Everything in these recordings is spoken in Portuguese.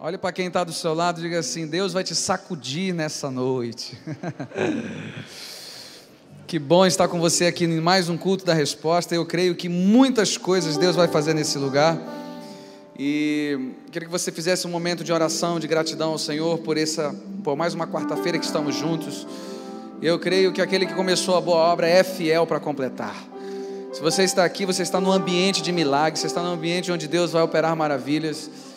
Olhe para quem está do seu lado e diga assim: Deus vai te sacudir nessa noite. que bom estar com você aqui em mais um culto da resposta. Eu creio que muitas coisas Deus vai fazer nesse lugar. E queria que você fizesse um momento de oração, de gratidão ao Senhor por essa, por mais uma quarta-feira que estamos juntos. Eu creio que aquele que começou a boa obra é fiel para completar. Se você está aqui, você está num ambiente de milagres, você está num ambiente onde Deus vai operar maravilhas.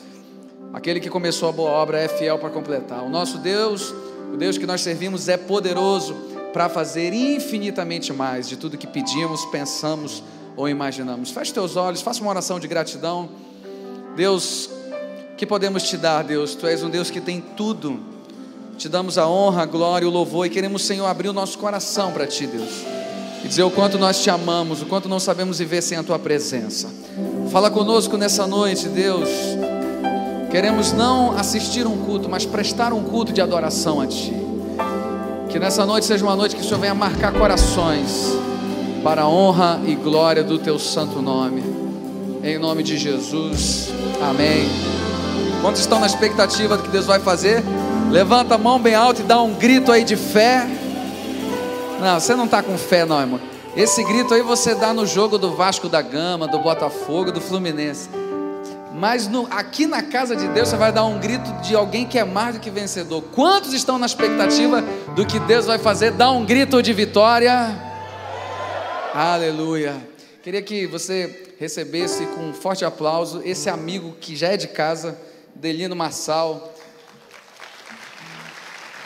Aquele que começou a boa obra é fiel para completar. O nosso Deus, o Deus que nós servimos, é poderoso para fazer infinitamente mais de tudo que pedimos, pensamos ou imaginamos. Feche teus olhos, faça uma oração de gratidão. Deus, que podemos te dar, Deus? Tu és um Deus que tem tudo. Te damos a honra, a glória, o louvor e queremos, Senhor, abrir o nosso coração para ti, Deus. E dizer o quanto nós te amamos, o quanto não sabemos viver sem a tua presença. Fala conosco nessa noite, Deus. Queremos não assistir um culto, mas prestar um culto de adoração a Ti. Que nessa noite seja uma noite que o Senhor venha marcar corações para a honra e glória do Teu santo nome. Em nome de Jesus. Amém. Quantos estão na expectativa do que Deus vai fazer? Levanta a mão bem alto e dá um grito aí de fé. Não, você não está com fé, não, irmão. Esse grito aí você dá no jogo do Vasco da Gama, do Botafogo, do Fluminense. Mas no, aqui na casa de Deus você vai dar um grito de alguém que é mais do que vencedor. Quantos estão na expectativa do que Deus vai fazer? Dá um grito de vitória. Aleluia. Queria que você recebesse com um forte aplauso esse amigo que já é de casa, Delino Marçal.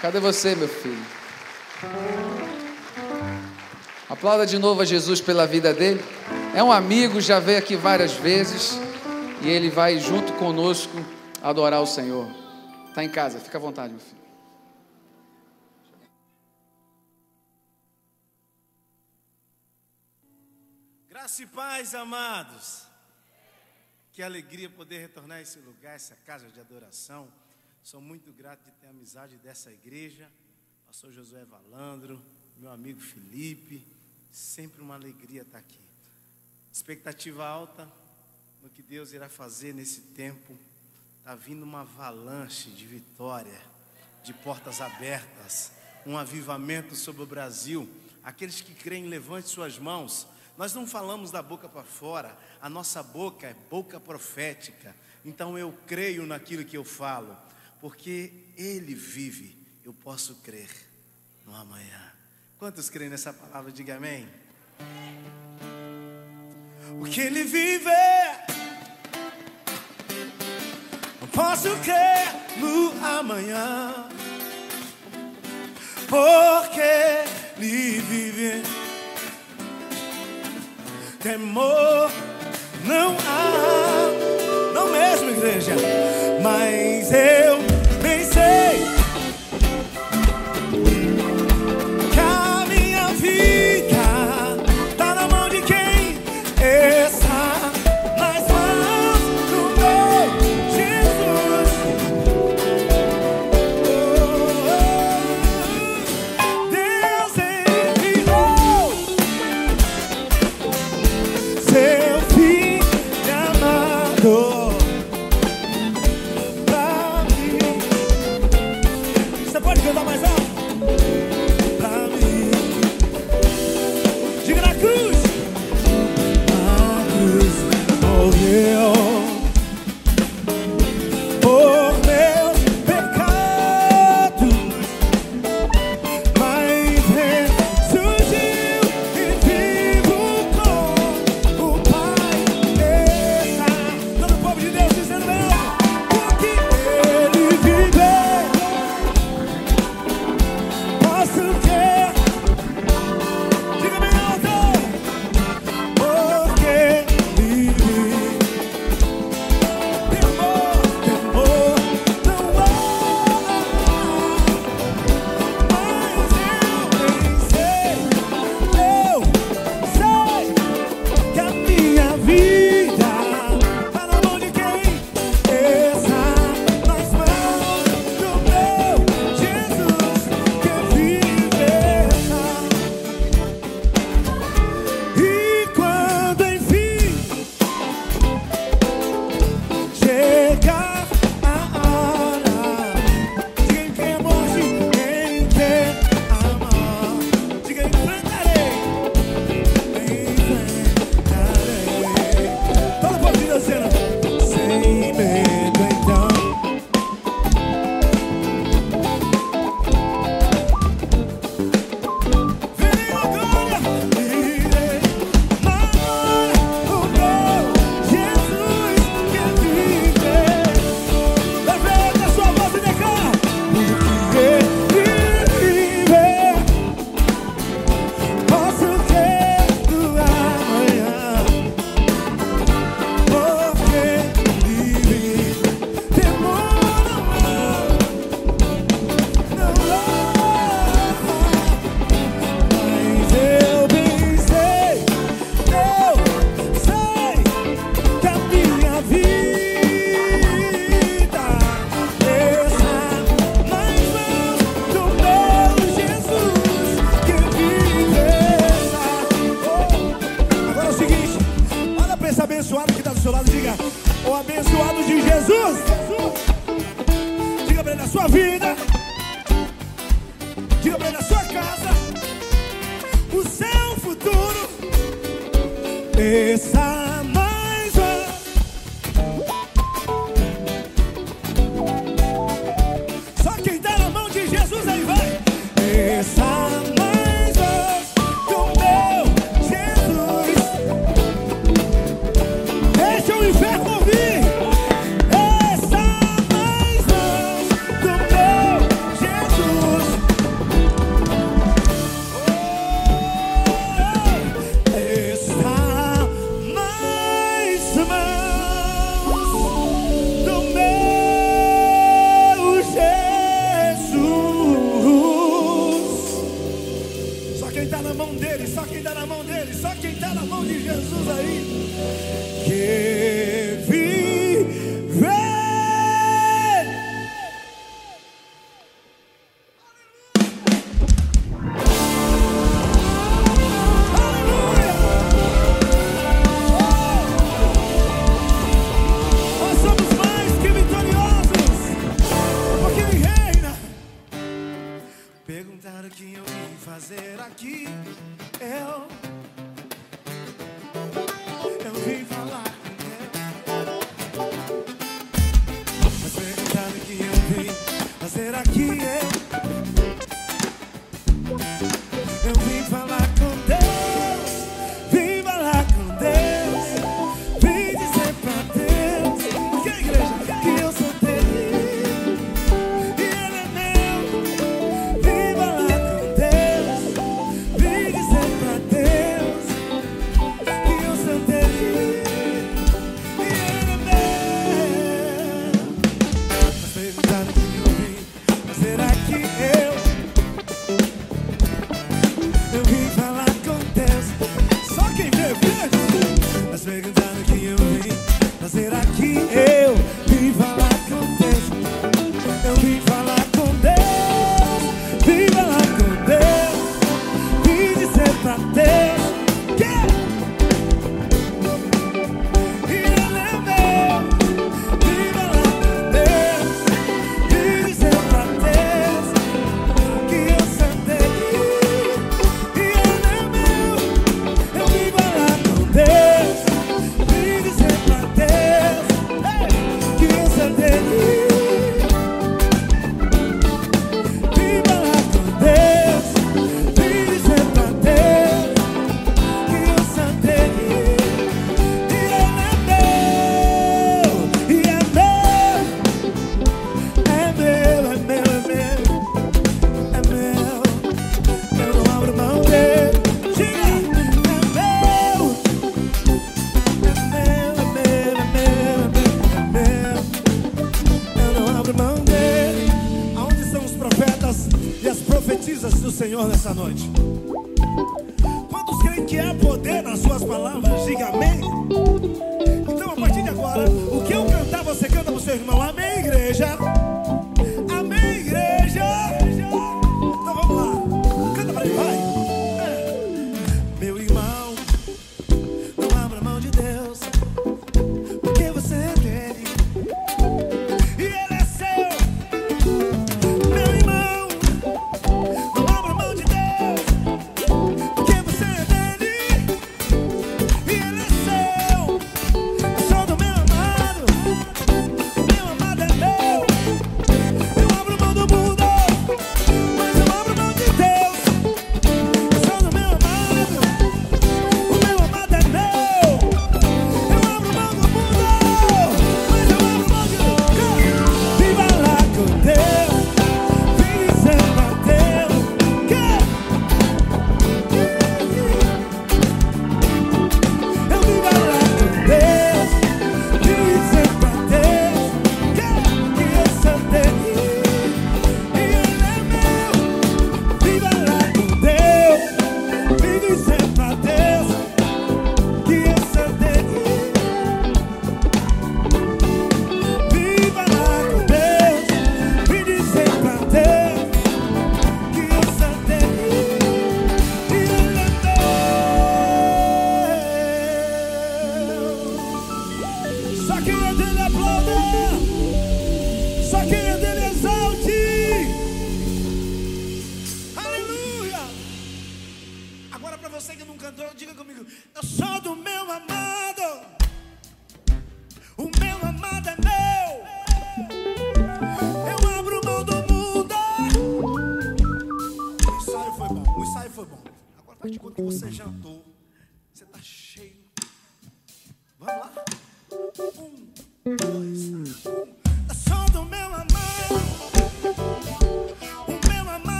Cadê você, meu filho? Aplauda de novo a Jesus pela vida dele. É um amigo, já veio aqui várias vezes e ele vai junto conosco adorar o Senhor. Está em casa, fica à vontade, meu filho. Graça e paz, amados. Que alegria poder retornar a esse lugar, essa casa de adoração. Sou muito grato de ter a amizade dessa igreja. Pastor Josué Valandro, meu amigo Felipe. Sempre uma alegria estar aqui. Expectativa alta, no que Deus irá fazer nesse tempo. Está vindo uma avalanche de vitória, de portas abertas, um avivamento sobre o Brasil. Aqueles que creem, levante suas mãos. Nós não falamos da boca para fora, a nossa boca é boca profética. Então eu creio naquilo que eu falo, porque Ele vive, eu posso crer no amanhã. Quantos creem nessa palavra? Diga amém. Porque Ele vive posso crer no amanhã, porque lhe vive. Temor não há, não mesmo, igreja, mas eu nessa noite?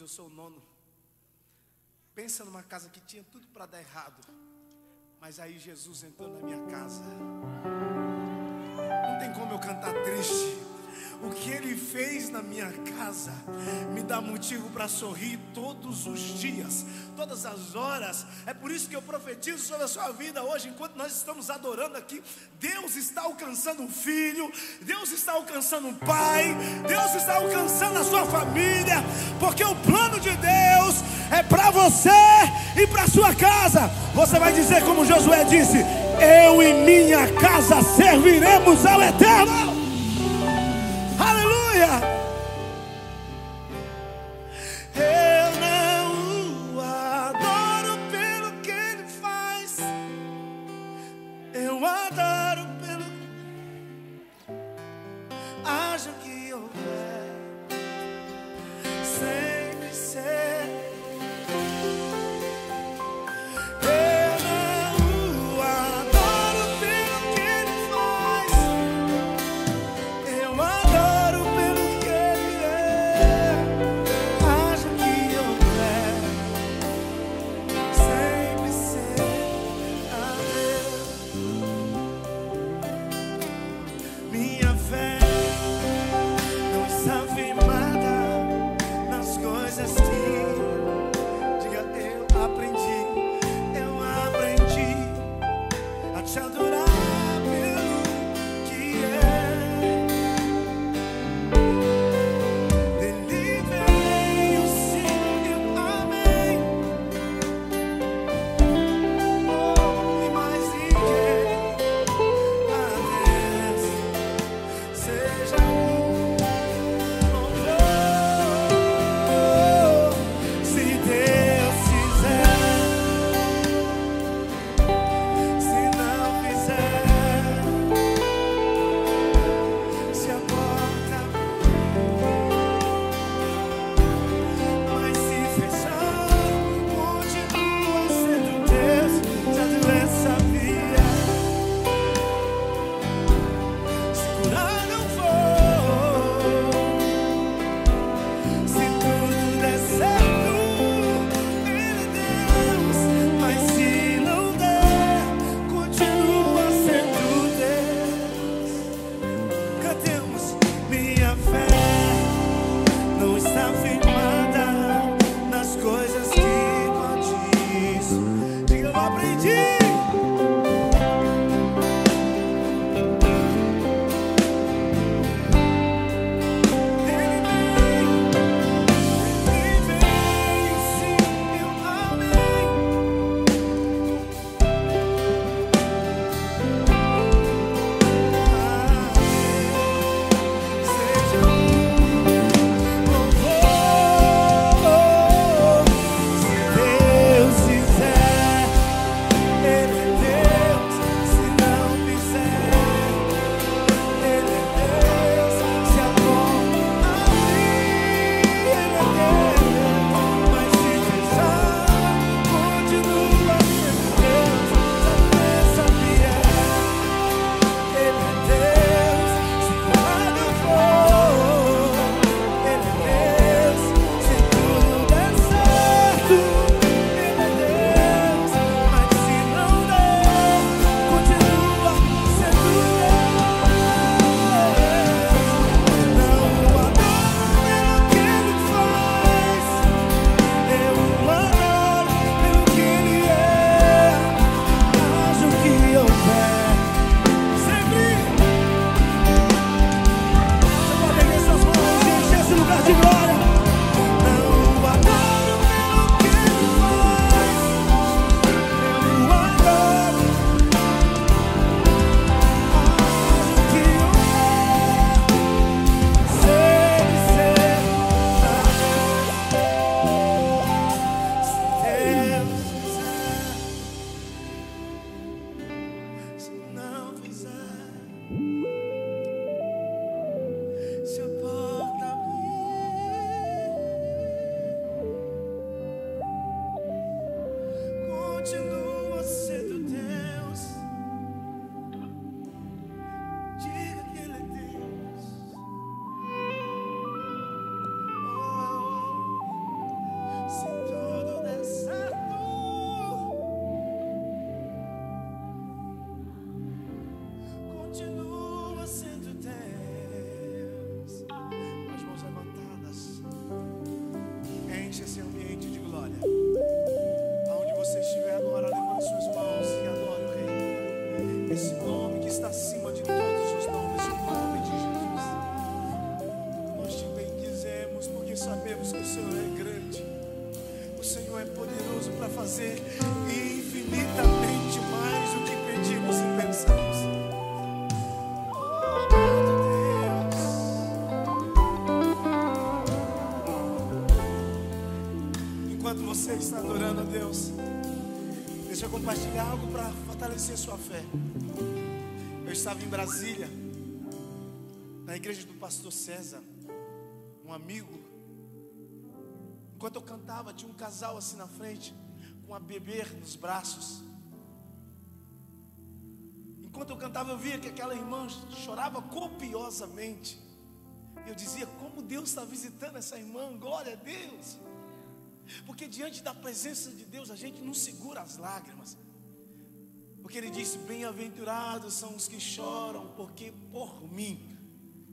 Eu sou o nono. Pensa numa casa que tinha tudo para dar errado. Mas aí Jesus entrou na minha casa. Não tem como eu cantar triste. O que ele fez na minha casa me dá motivo para sorrir todos os dias, todas as horas. É por isso que eu profetizo sobre a sua vida hoje, enquanto nós estamos adorando aqui. Deus está alcançando um filho, Deus está alcançando um pai, Deus está alcançando a sua família, porque o plano de Deus é para você e para sua casa. Você vai dizer como Josué disse: Eu e minha casa serviremos ao Eterno. César, um amigo. Enquanto eu cantava, tinha um casal assim na frente, com a bebê nos braços. Enquanto eu cantava, eu via que aquela irmã chorava copiosamente. Eu dizia, como Deus está visitando essa irmã, glória a Deus. Porque diante da presença de Deus, a gente não segura as lágrimas. Porque ele disse: Bem-aventurados são os que choram, porque por mim,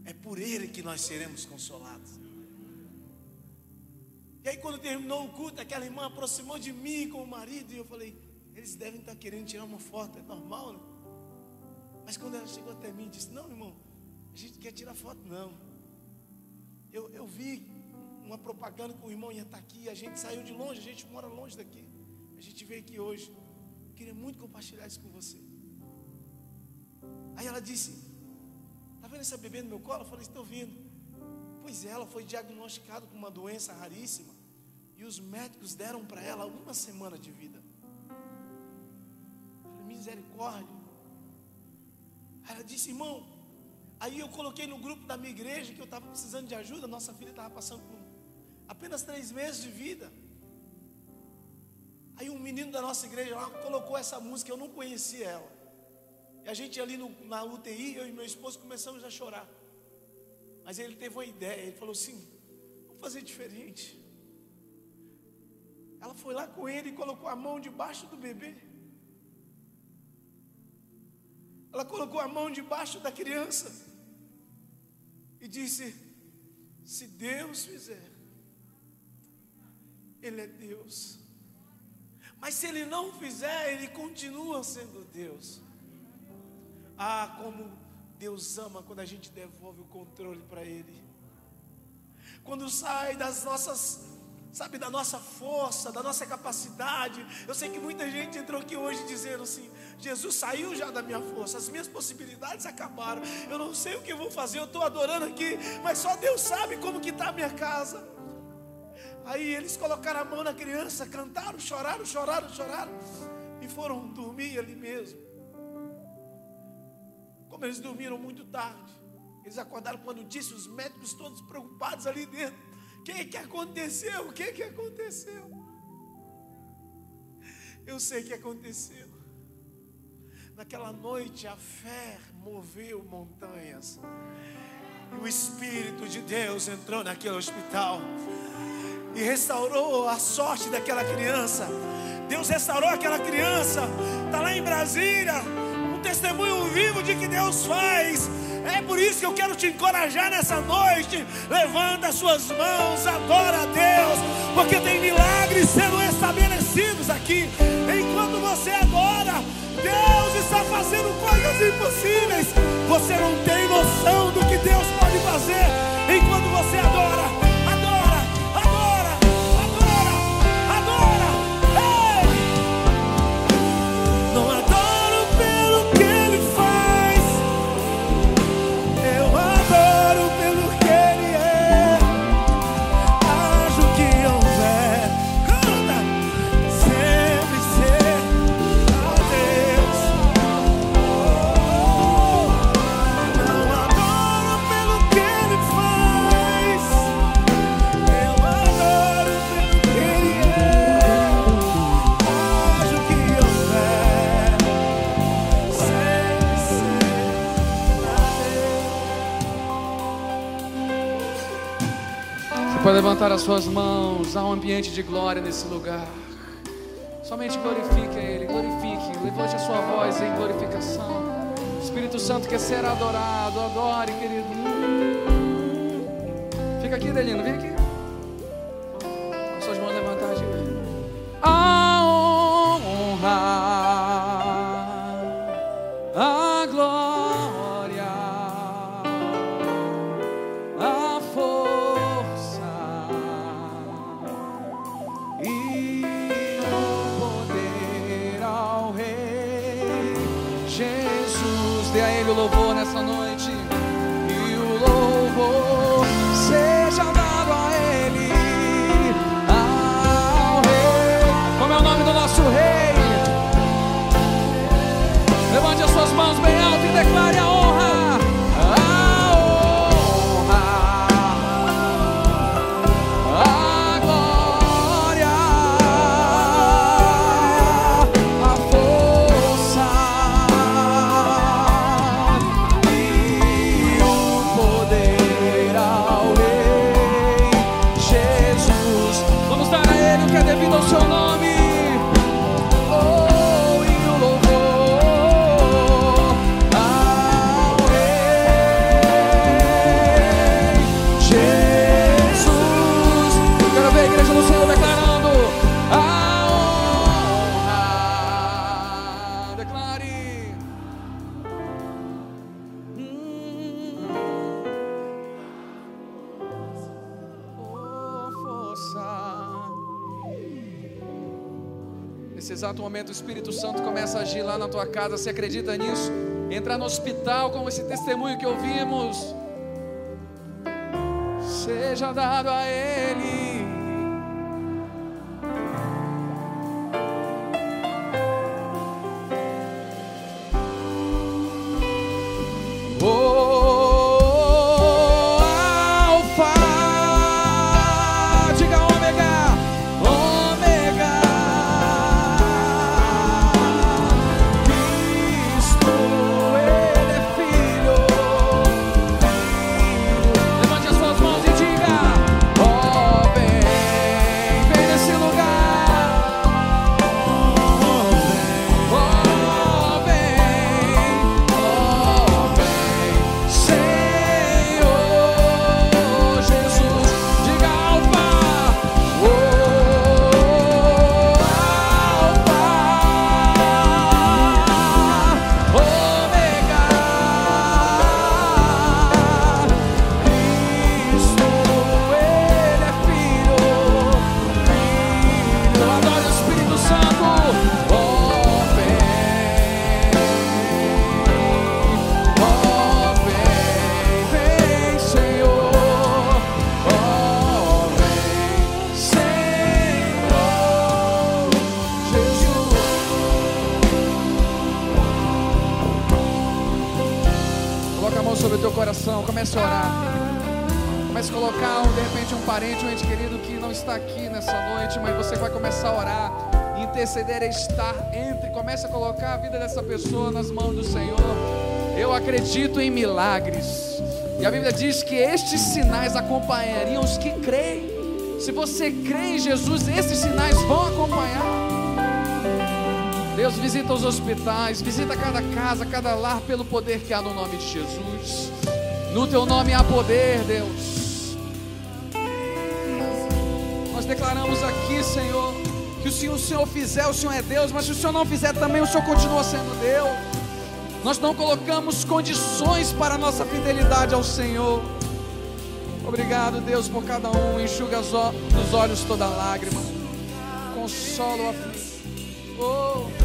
é por ele que nós seremos consolados. E aí, quando terminou o culto, aquela irmã aproximou de mim com o marido, e eu falei: Eles devem estar querendo tirar uma foto, é normal, não? Mas quando ela chegou até mim, disse: Não, irmão, a gente quer tirar foto, não. Eu, eu vi uma propaganda que o irmão ia estar aqui, a gente saiu de longe, a gente mora longe daqui. A gente veio aqui hoje queria muito compartilhar isso com você. Aí ela disse: Está vendo essa bebê no meu colo? Eu falei: Estou vendo. Pois ela foi diagnosticada com uma doença raríssima. E os médicos deram para ela uma semana de vida. Eu falei, Misericórdia. Ela disse: Irmão, aí eu coloquei no grupo da minha igreja que eu estava precisando de ajuda. Nossa filha estava passando por apenas três meses de vida. Aí um menino da nossa igreja lá colocou essa música, eu não conhecia ela. E a gente ali no, na UTI, eu e meu esposo começamos a chorar. Mas ele teve uma ideia, ele falou assim: vamos fazer diferente. Ela foi lá com ele e colocou a mão debaixo do bebê. Ela colocou a mão debaixo da criança e disse: Se Deus fizer, Ele é Deus. Mas se ele não fizer, ele continua sendo Deus. Ah, como Deus ama quando a gente devolve o controle para Ele. Quando sai das nossas, sabe, da nossa força, da nossa capacidade. Eu sei que muita gente entrou aqui hoje dizendo assim: Jesus saiu já da minha força, as minhas possibilidades acabaram. Eu não sei o que eu vou fazer, eu estou adorando aqui, mas só Deus sabe como que está a minha casa. Aí eles colocaram a mão na criança, cantaram, choraram, choraram, choraram e foram dormir ali mesmo. Como eles dormiram muito tarde, eles acordaram quando disse os médicos todos preocupados ali dentro. O que que aconteceu? O que que aconteceu? Eu sei que aconteceu. Naquela noite a fé moveu montanhas. E o Espírito de Deus entrou naquele hospital e restaurou a sorte daquela criança. Deus restaurou aquela criança. Está lá em Brasília, testemunho vivo de que Deus faz. É por isso que eu quero te encorajar nessa noite. Levanta as suas mãos, adora a Deus, porque tem milagres sendo estabelecidos aqui. Enquanto você adora, Deus está fazendo coisas impossíveis. Você não tem noção do que Deus pode fazer enquanto você adora. Pode levantar as suas mãos, há um ambiente de glória nesse lugar. Somente glorifique a Ele, glorifique, levante a sua voz em glorificação. Espírito Santo quer ser adorado, adore, querido. Fica aqui, Delino, vem aqui. Lá na tua casa. Você acredita nisso? Entrar no hospital, como esse testemunho que ouvimos. Seja dado a Ele. Comece a colocar, de repente, um parente, um ente querido que não está aqui nessa noite, mas você vai começar a orar, interceder é estar entre. Comece a colocar a vida dessa pessoa nas mãos do Senhor. Eu acredito em milagres. E a Bíblia diz que estes sinais acompanhariam os que creem. Se você crê em Jesus, esses sinais vão acompanhar. Deus visita os hospitais, visita cada casa, cada lar pelo poder que há no nome de Jesus. No teu nome há poder, Deus. Nós declaramos aqui, Senhor, que se o Senhor fizer, o Senhor é Deus, mas se o Senhor não fizer também, o Senhor continua sendo Deus. Nós não colocamos condições para a nossa fidelidade ao Senhor. Obrigado, Deus, por cada um. Enxuga dos olhos toda lágrima. Consola o aflito. Oh.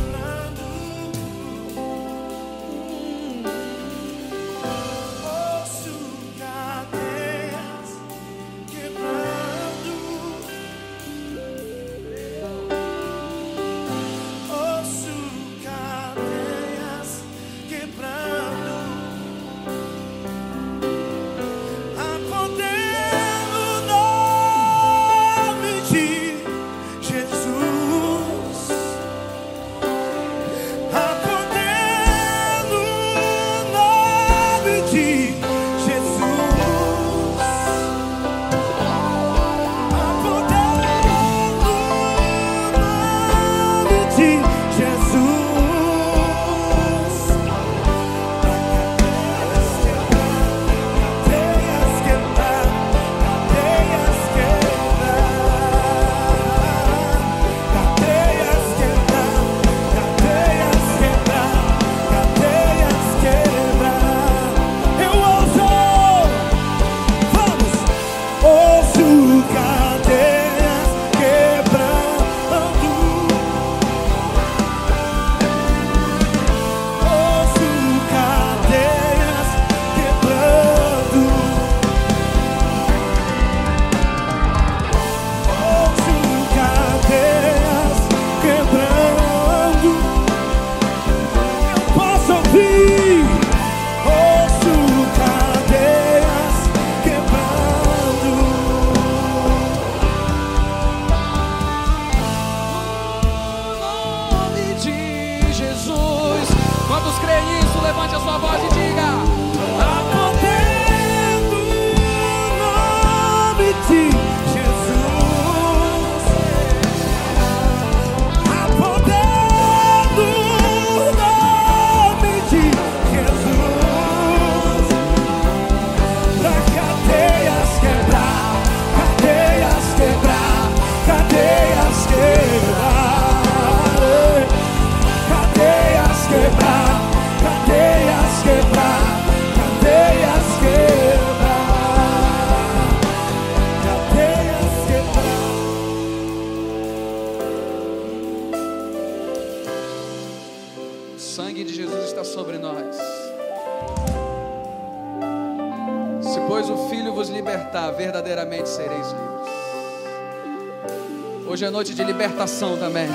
Hoje é noite de libertação também.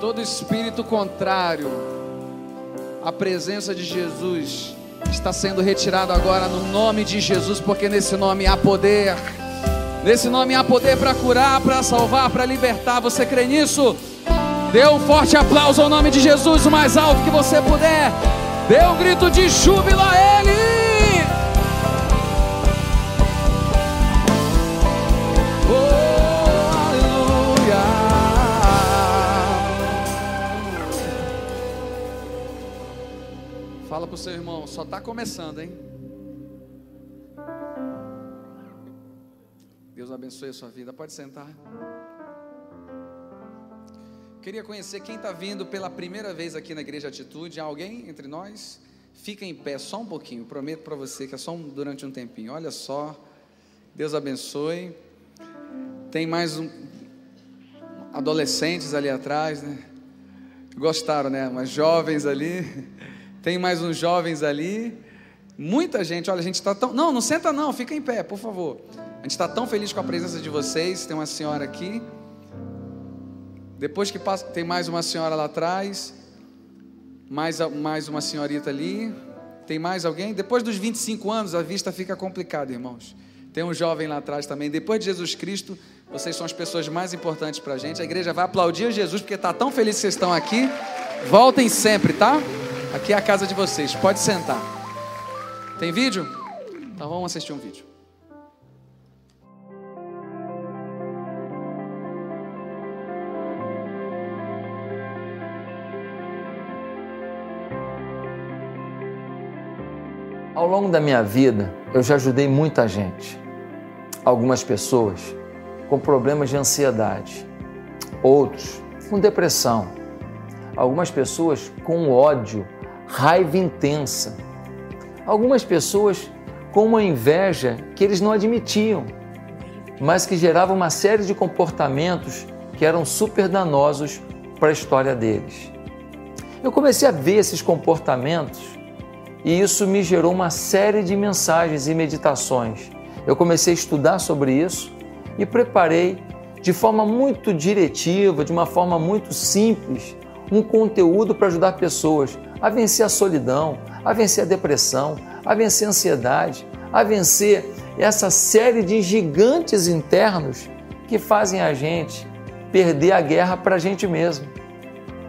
Todo espírito contrário à presença de Jesus está sendo retirado agora no nome de Jesus, porque nesse nome há poder. Nesse nome há poder para curar, para salvar, para libertar. Você crê nisso? Dê um forte aplauso ao nome de Jesus, o mais alto que você puder. Dê um grito de júbilo a Ele. Fala para o seu irmão, só está começando, hein? Deus abençoe a sua vida. Pode sentar. Queria conhecer quem está vindo pela primeira vez aqui na Igreja Atitude. Alguém entre nós? Fica em pé só um pouquinho. Prometo para você que é só um, durante um tempinho. Olha só. Deus abençoe. Tem mais um, adolescentes ali atrás, né? Gostaram, né? Mas jovens ali. Tem mais uns jovens ali. Muita gente, olha, a gente está tão. Não, não senta não, fica em pé, por favor. A gente está tão feliz com a presença de vocês. Tem uma senhora aqui. Depois que passa, tem mais uma senhora lá atrás. Mais, mais uma senhorita ali. Tem mais alguém? Depois dos 25 anos, a vista fica complicada, irmãos. Tem um jovem lá atrás também. Depois de Jesus Cristo, vocês são as pessoas mais importantes para a gente. A igreja vai aplaudir Jesus porque está tão feliz que vocês estão aqui. Voltem sempre, tá? Aqui é a casa de vocês, pode sentar. Tem vídeo? Então vamos assistir um vídeo. Ao longo da minha vida, eu já ajudei muita gente. Algumas pessoas com problemas de ansiedade, outros com depressão, algumas pessoas com ódio raiva intensa. Algumas pessoas com uma inveja que eles não admitiam, mas que gerava uma série de comportamentos que eram super danosos para a história deles. Eu comecei a ver esses comportamentos e isso me gerou uma série de mensagens e meditações. Eu comecei a estudar sobre isso e preparei de forma muito diretiva, de uma forma muito simples, um conteúdo para ajudar pessoas a vencer a solidão, a vencer a depressão, a vencer a ansiedade, a vencer essa série de gigantes internos que fazem a gente perder a guerra para a gente mesmo.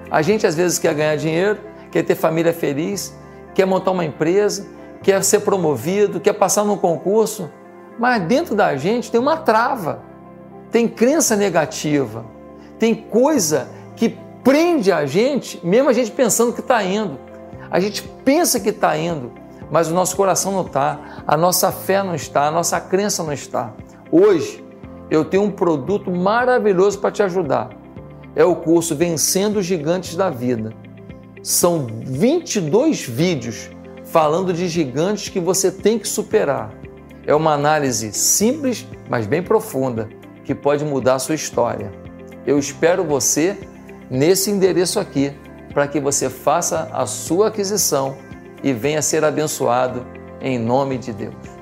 A gente às vezes quer ganhar dinheiro, quer ter família feliz, quer montar uma empresa, quer ser promovido, quer passar num concurso, mas dentro da gente tem uma trava, tem crença negativa, tem coisa prende a gente, mesmo a gente pensando que está indo. A gente pensa que está indo, mas o nosso coração não está, a nossa fé não está, a nossa crença não está. Hoje eu tenho um produto maravilhoso para te ajudar. É o curso Vencendo os Gigantes da Vida. São 22 vídeos falando de gigantes que você tem que superar. É uma análise simples, mas bem profunda, que pode mudar a sua história. Eu espero você nesse endereço aqui, para que você faça a sua aquisição e venha ser abençoado em nome de Deus.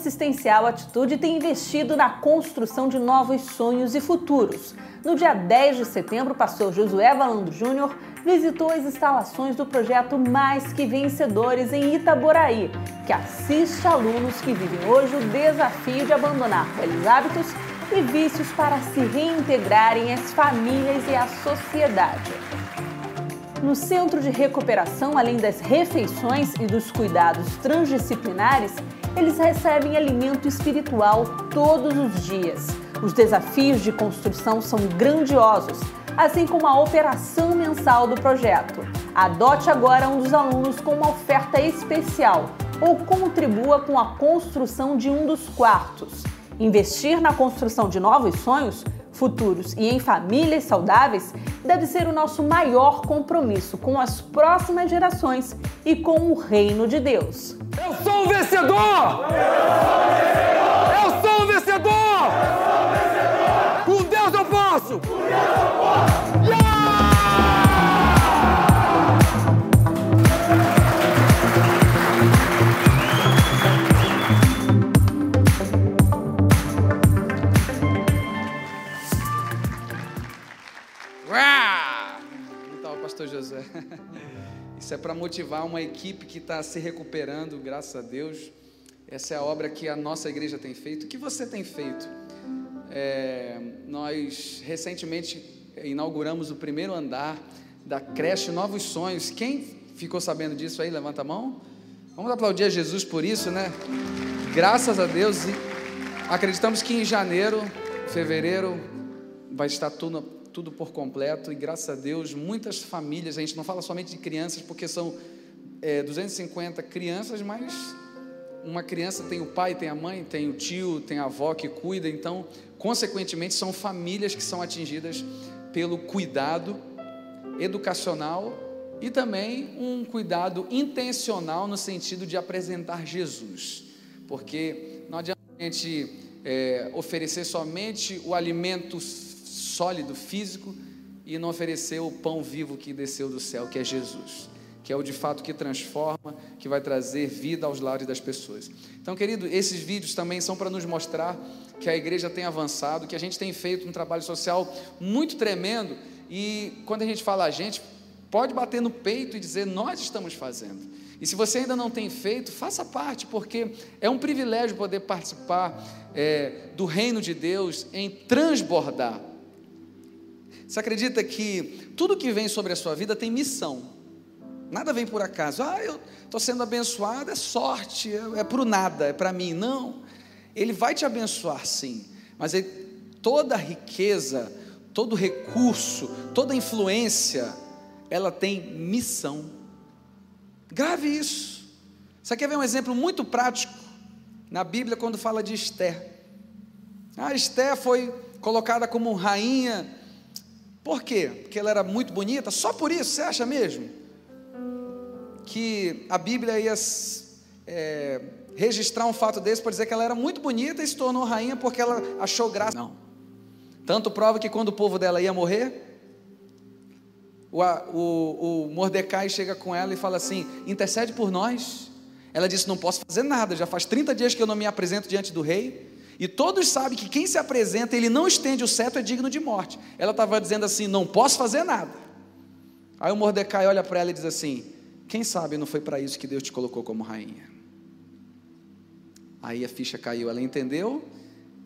Assistencial Atitude tem investido na construção de novos sonhos e futuros. No dia 10 de setembro, o pastor Josué Valando Júnior visitou as instalações do projeto Mais Que Vencedores em Itaboraí, que assiste alunos que vivem hoje o desafio de abandonar velhos hábitos e vícios para se reintegrarem às famílias e à sociedade. No centro de recuperação, além das refeições e dos cuidados transdisciplinares, eles recebem alimento espiritual todos os dias. Os desafios de construção são grandiosos assim como a operação mensal do projeto. Adote agora um dos alunos com uma oferta especial ou contribua com a construção de um dos quartos. Investir na construção de novos sonhos futuros e em famílias saudáveis deve ser o nosso maior compromisso com as próximas gerações e com o reino de Deus. Eu sou um vencedor! Eu sou um vencedor! Com Deus eu posso! Com Deus eu posso! Yeah! pastor José. Isso é para motivar uma equipe que está se recuperando, graças a Deus. Essa é a obra que a nossa igreja tem feito. O que você tem feito? É, nós recentemente inauguramos o primeiro andar da creche Novos Sonhos. Quem ficou sabendo disso aí? Levanta a mão. Vamos aplaudir a Jesus por isso, né? Graças a Deus. E acreditamos que em janeiro, fevereiro, vai estar tudo tudo por completo e graças a Deus, muitas famílias, a gente não fala somente de crianças, porque são é, 250 crianças, mas uma criança tem o pai, tem a mãe, tem o tio, tem a avó que cuida, então, consequentemente, são famílias que são atingidas pelo cuidado educacional e também um cuidado intencional no sentido de apresentar Jesus, porque não adianta a gente é, oferecer somente o alimento sólido, físico, e não ofereceu o pão vivo que desceu do céu, que é Jesus, que é o de fato que transforma, que vai trazer vida aos lares das pessoas. Então, querido, esses vídeos também são para nos mostrar que a igreja tem avançado, que a gente tem feito um trabalho social muito tremendo, e quando a gente fala a gente, pode bater no peito e dizer: Nós estamos fazendo. E se você ainda não tem feito, faça parte, porque é um privilégio poder participar é, do reino de Deus em transbordar. Você acredita que tudo que vem sobre a sua vida tem missão? Nada vem por acaso. Ah, eu estou sendo abençoado, é sorte, é, é para o nada, é para mim. Não. Ele vai te abençoar sim, mas ele, toda riqueza, todo recurso, toda influência, ela tem missão. Grave isso. Você quer ver um exemplo muito prático? Na Bíblia, quando fala de Esther. Ah, Esther foi colocada como rainha por quê? Porque ela era muito bonita? Só por isso, você acha mesmo? Que a Bíblia ia é, registrar um fato desse para dizer que ela era muito bonita e se tornou rainha porque ela achou graça. Não. Tanto prova que quando o povo dela ia morrer, o, o, o Mordecai chega com ela e fala assim: intercede por nós. Ela disse: Não posso fazer nada, já faz 30 dias que eu não me apresento diante do rei. E todos sabem que quem se apresenta, ele não estende o cetro, é digno de morte. Ela estava dizendo assim: não posso fazer nada. Aí o Mordecai olha para ela e diz assim: quem sabe não foi para isso que Deus te colocou como rainha? Aí a ficha caiu, ela entendeu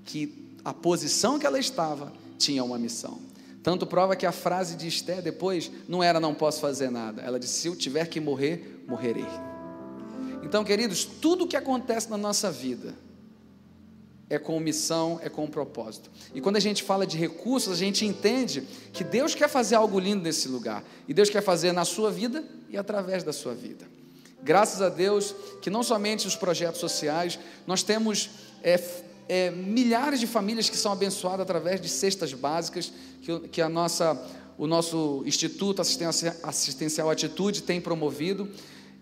que a posição que ela estava tinha uma missão. Tanto prova que a frase de Esté depois não era não posso fazer nada. Ela disse: se eu tiver que morrer, morrerei. Então, queridos, tudo que acontece na nossa vida, é com missão, é com propósito. E quando a gente fala de recursos, a gente entende que Deus quer fazer algo lindo nesse lugar. E Deus quer fazer na sua vida e através da sua vida. Graças a Deus que não somente os projetos sociais, nós temos é, é, milhares de famílias que são abençoadas através de cestas básicas que, que a nossa, o nosso Instituto Assistencial Atitude tem promovido.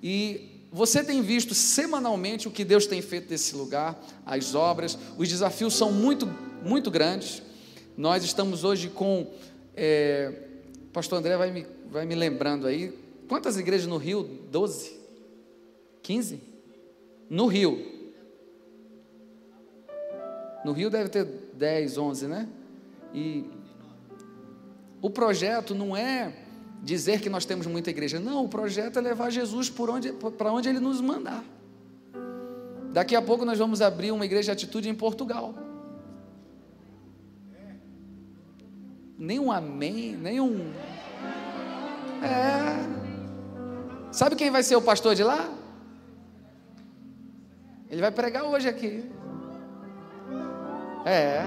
E você tem visto semanalmente o que Deus tem feito nesse lugar, as obras, os desafios são muito, muito grandes. Nós estamos hoje com. É, Pastor André vai me, vai me lembrando aí. Quantas igrejas no Rio? Doze? Quinze? No Rio. No Rio deve ter dez, onze, né? E o projeto não é dizer que nós temos muita igreja. Não, o projeto é levar Jesus por onde, para onde Ele nos mandar. Daqui a pouco nós vamos abrir uma igreja de atitude em Portugal. Nem um amém, nem um. É. Sabe quem vai ser o pastor de lá? Ele vai pregar hoje aqui. É.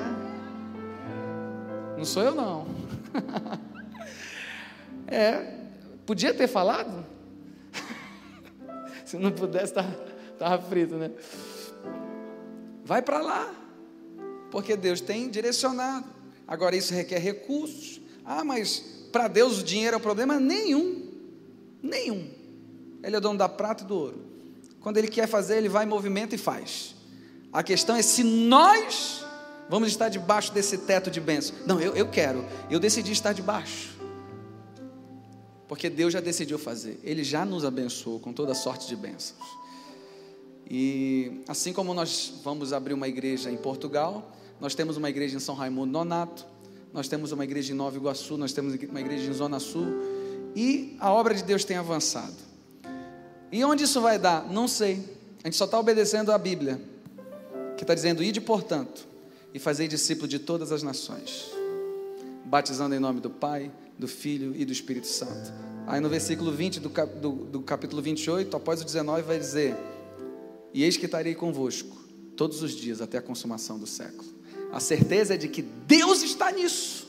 Não sou eu não. É, podia ter falado? Se não pudesse, estava frito, né? Vai para lá, porque Deus tem direcionado. Agora, isso requer recursos. Ah, mas para Deus o dinheiro é o problema? Nenhum. Nenhum. Ele é dono da prata e do ouro. Quando ele quer fazer, ele vai em movimento e faz. A questão é se nós vamos estar debaixo desse teto de bênção. Não, eu, eu quero. Eu decidi estar debaixo. Porque Deus já decidiu fazer. Ele já nos abençoou com toda sorte de bênçãos. E assim como nós vamos abrir uma igreja em Portugal, nós temos uma igreja em São Raimundo Nonato, nós temos uma igreja em Nova Iguaçu, nós temos uma igreja em Zona Sul, e a obra de Deus tem avançado. E onde isso vai dar? Não sei. A gente só está obedecendo a Bíblia, que está dizendo: ide, portanto, e fazei discípulo de todas as nações, batizando em nome do Pai, do Filho e do Espírito Santo. Aí no versículo 20 do, do, do capítulo 28, após o 19, vai dizer: E eis que estarei convosco todos os dias até a consumação do século. A certeza é de que Deus está nisso.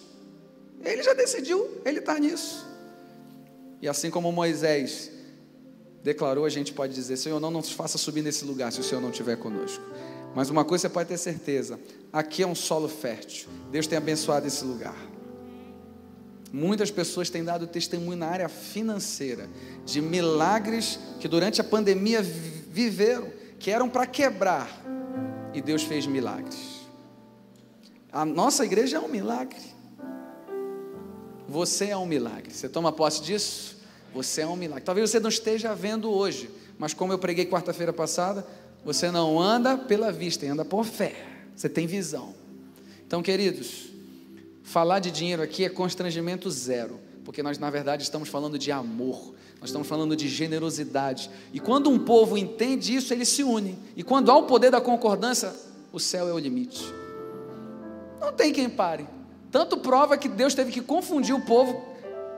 Ele já decidiu, ele está nisso. E assim como Moisés declarou, a gente pode dizer: Senhor, não nos faça subir nesse lugar se o Senhor não estiver conosco. Mas uma coisa você pode ter certeza: aqui é um solo fértil. Deus tem abençoado esse lugar. Muitas pessoas têm dado testemunho na área financeira de milagres que durante a pandemia viveram, que eram para quebrar, e Deus fez milagres. A nossa igreja é um milagre. Você é um milagre. Você toma posse disso? Você é um milagre. Talvez você não esteja vendo hoje, mas como eu preguei quarta-feira passada, você não anda pela vista, anda por fé. Você tem visão. Então, queridos, Falar de dinheiro aqui é constrangimento zero, porque nós, na verdade, estamos falando de amor, nós estamos falando de generosidade. E quando um povo entende isso, ele se une. E quando há o poder da concordância, o céu é o limite. Não tem quem pare. Tanto prova que Deus teve que confundir o povo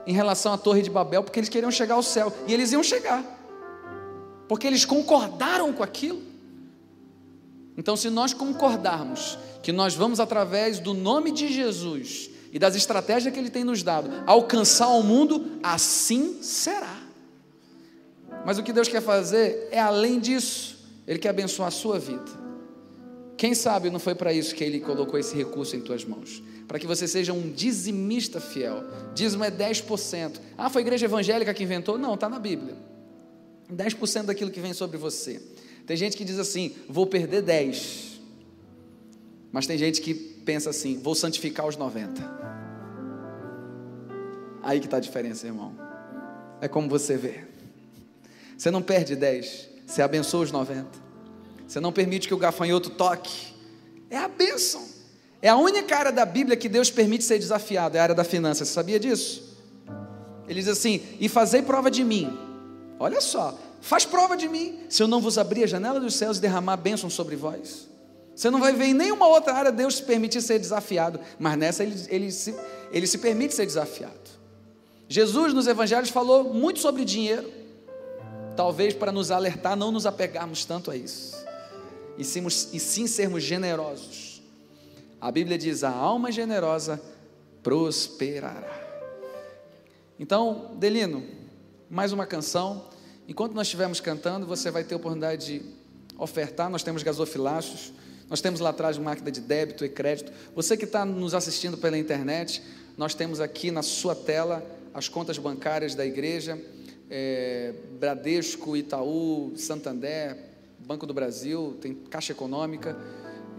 em relação à Torre de Babel, porque eles queriam chegar ao céu. E eles iam chegar. Porque eles concordaram com aquilo. Então, se nós concordarmos que nós vamos, através do nome de Jesus e das estratégias que Ele tem nos dado, alcançar o mundo, assim será. Mas o que Deus quer fazer é além disso, Ele quer abençoar a sua vida. Quem sabe não foi para isso que Ele colocou esse recurso em tuas mãos? Para que você seja um dizimista fiel. Dízimo é 10%. Ah, foi a igreja evangélica que inventou? Não, está na Bíblia. 10% daquilo que vem sobre você. Tem gente que diz assim: vou perder 10 mas tem gente que pensa assim: vou santificar os 90. Aí que está a diferença, irmão. É como você vê. Você não perde 10, você abençoa os 90. Você não permite que o gafanhoto toque. É a bênção. É a única área da Bíblia que Deus permite ser desafiado, é a área da finança. Você sabia disso? Ele diz assim: e fazei prova de mim. Olha só, faz prova de mim, se eu não vos abrir a janela dos céus e derramar bênção sobre vós. Você não vai ver em nenhuma outra área Deus se permitir ser desafiado, mas nessa ele, ele, se, ele se permite ser desafiado. Jesus nos evangelhos falou muito sobre dinheiro, talvez para nos alertar, não nos apegarmos tanto a isso, e sim, e sim sermos generosos. A Bíblia diz: a alma generosa prosperará. Então, Delino, mais uma canção. Enquanto nós estivermos cantando, você vai ter a oportunidade de ofertar. Nós temos gasofilácios. Nós temos lá atrás máquina de débito e crédito. Você que está nos assistindo pela internet, nós temos aqui na sua tela as contas bancárias da igreja, é, Bradesco, Itaú, Santander, Banco do Brasil, tem Caixa Econômica,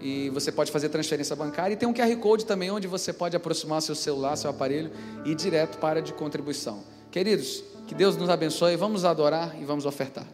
e você pode fazer transferência bancária. E tem um QR Code também, onde você pode aproximar seu celular, seu aparelho e ir direto para a de contribuição. Queridos, que Deus nos abençoe, vamos adorar e vamos ofertar.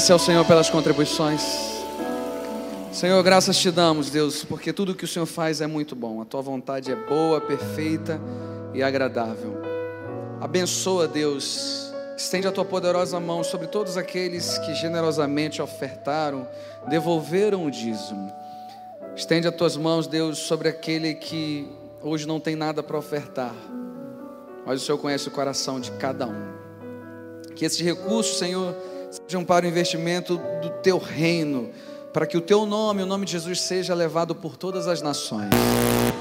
Agradecer ao Senhor pelas contribuições. Senhor, graças te damos, Deus, porque tudo que o Senhor faz é muito bom. A tua vontade é boa, perfeita e agradável. Abençoa, Deus. Estende a tua poderosa mão sobre todos aqueles que generosamente ofertaram, devolveram o dízimo. Estende as tuas mãos, Deus, sobre aquele que hoje não tem nada para ofertar. Mas o Senhor conhece o coração de cada um. Que esses recursos, Senhor, sejam para o investimento do teu reino, para que o teu nome, o nome de Jesus, seja levado por todas as nações.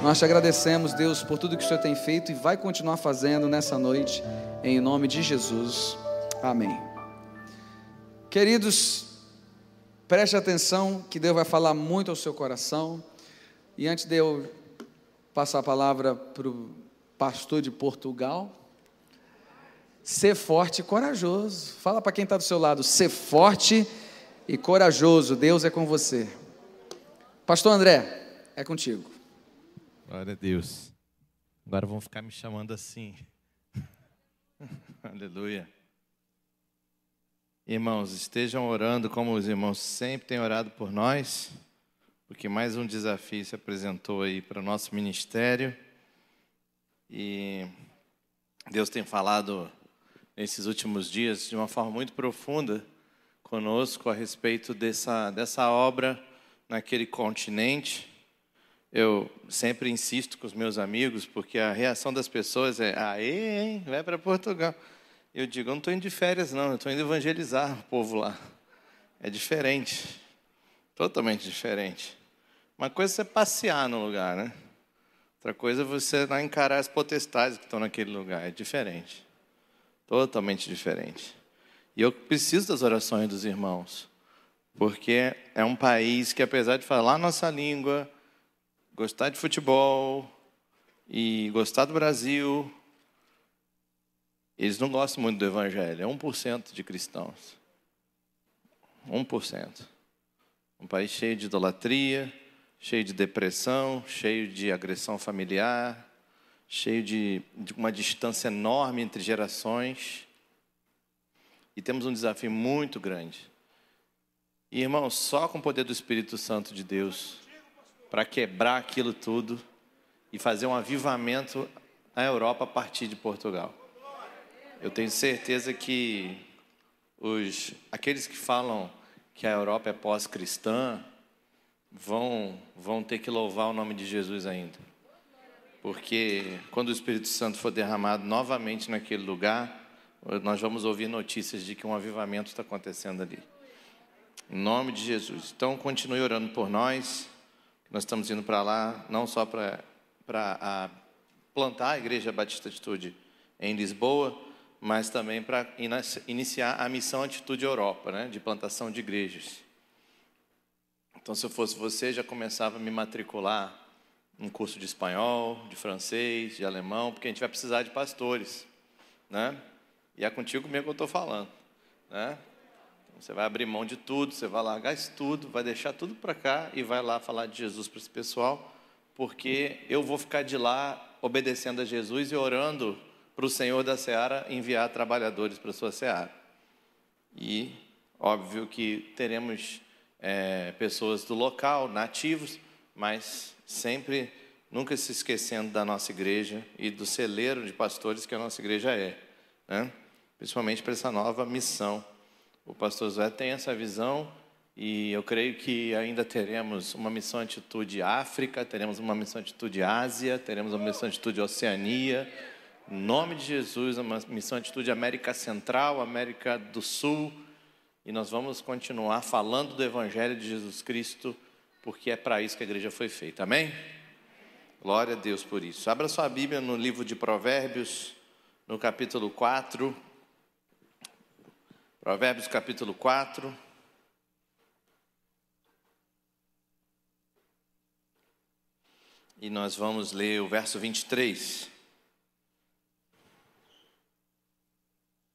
Nós te agradecemos, Deus, por tudo que o Senhor tem feito e vai continuar fazendo nessa noite, em nome de Jesus. Amém. Queridos, preste atenção que Deus vai falar muito ao seu coração. E antes de eu passar a palavra para o pastor de Portugal, Ser forte e corajoso. Fala para quem está do seu lado, ser forte e corajoso. Deus é com você. Pastor André, é contigo. Glória a Deus. Agora vão ficar me chamando assim. Aleluia. Irmãos, estejam orando como os irmãos sempre têm orado por nós, porque mais um desafio se apresentou aí para o nosso ministério. E Deus tem falado nesses últimos dias de uma forma muito profunda conosco a respeito dessa, dessa obra naquele continente. Eu sempre insisto com os meus amigos, porque a reação das pessoas é: aê, hein, vai para Portugal. Eu digo: eu não estou indo de férias, não, estou indo evangelizar o povo lá. É diferente, totalmente diferente. Uma coisa é passear no lugar, né? Outra coisa é você não encarar as potestades que estão naquele lugar, é diferente. Totalmente diferente. E eu preciso das orações dos irmãos, porque é um país que, apesar de falar nossa língua, gostar de futebol e gostar do Brasil, eles não gostam muito do Evangelho. É 1% de cristãos. 1%. Um país cheio de idolatria, cheio de depressão, cheio de agressão familiar, cheio de, de uma distância enorme entre gerações. E temos um desafio muito grande. E, irmãos, só com o poder do Espírito Santo de Deus, para quebrar aquilo tudo e fazer um avivamento na Europa a partir de Portugal. Eu tenho certeza que os, aqueles que falam que a Europa é pós-cristã vão, vão ter que louvar o nome de Jesus ainda. Porque quando o Espírito Santo for derramado novamente naquele lugar, nós vamos ouvir notícias de que um avivamento está acontecendo ali. Em nome de Jesus. Então, continue orando por nós. Nós estamos indo para lá, não só para plantar a Igreja Batista Atitude em Lisboa, mas também para iniciar a missão Atitude Europa, né, de plantação de igrejas. Então, se eu fosse você, já começava a me matricular um curso de espanhol, de francês, de alemão, porque a gente vai precisar de pastores, né? E é contigo mesmo que eu estou falando, né? Você vai abrir mão de tudo, você vai largar isso tudo, vai deixar tudo para cá e vai lá falar de Jesus para esse pessoal, porque eu vou ficar de lá obedecendo a Jesus e orando para o Senhor da Seara enviar trabalhadores para a sua Seara. E óbvio que teremos é, pessoas do local, nativos, mas sempre nunca se esquecendo da nossa igreja e do celeiro de pastores que a nossa igreja é, né? principalmente para essa nova missão. O pastor Zé tem essa visão e eu creio que ainda teremos uma missão atitude África, teremos uma missão atitude Ásia, teremos uma missão atitude Oceania. Em nome de Jesus, uma missão atitude América Central, América do Sul. E nós vamos continuar falando do Evangelho de Jesus Cristo porque é para isso que a igreja foi feita. Amém? Glória a Deus por isso. Abra sua Bíblia no livro de Provérbios, no capítulo 4. Provérbios, capítulo 4. E nós vamos ler o verso 23.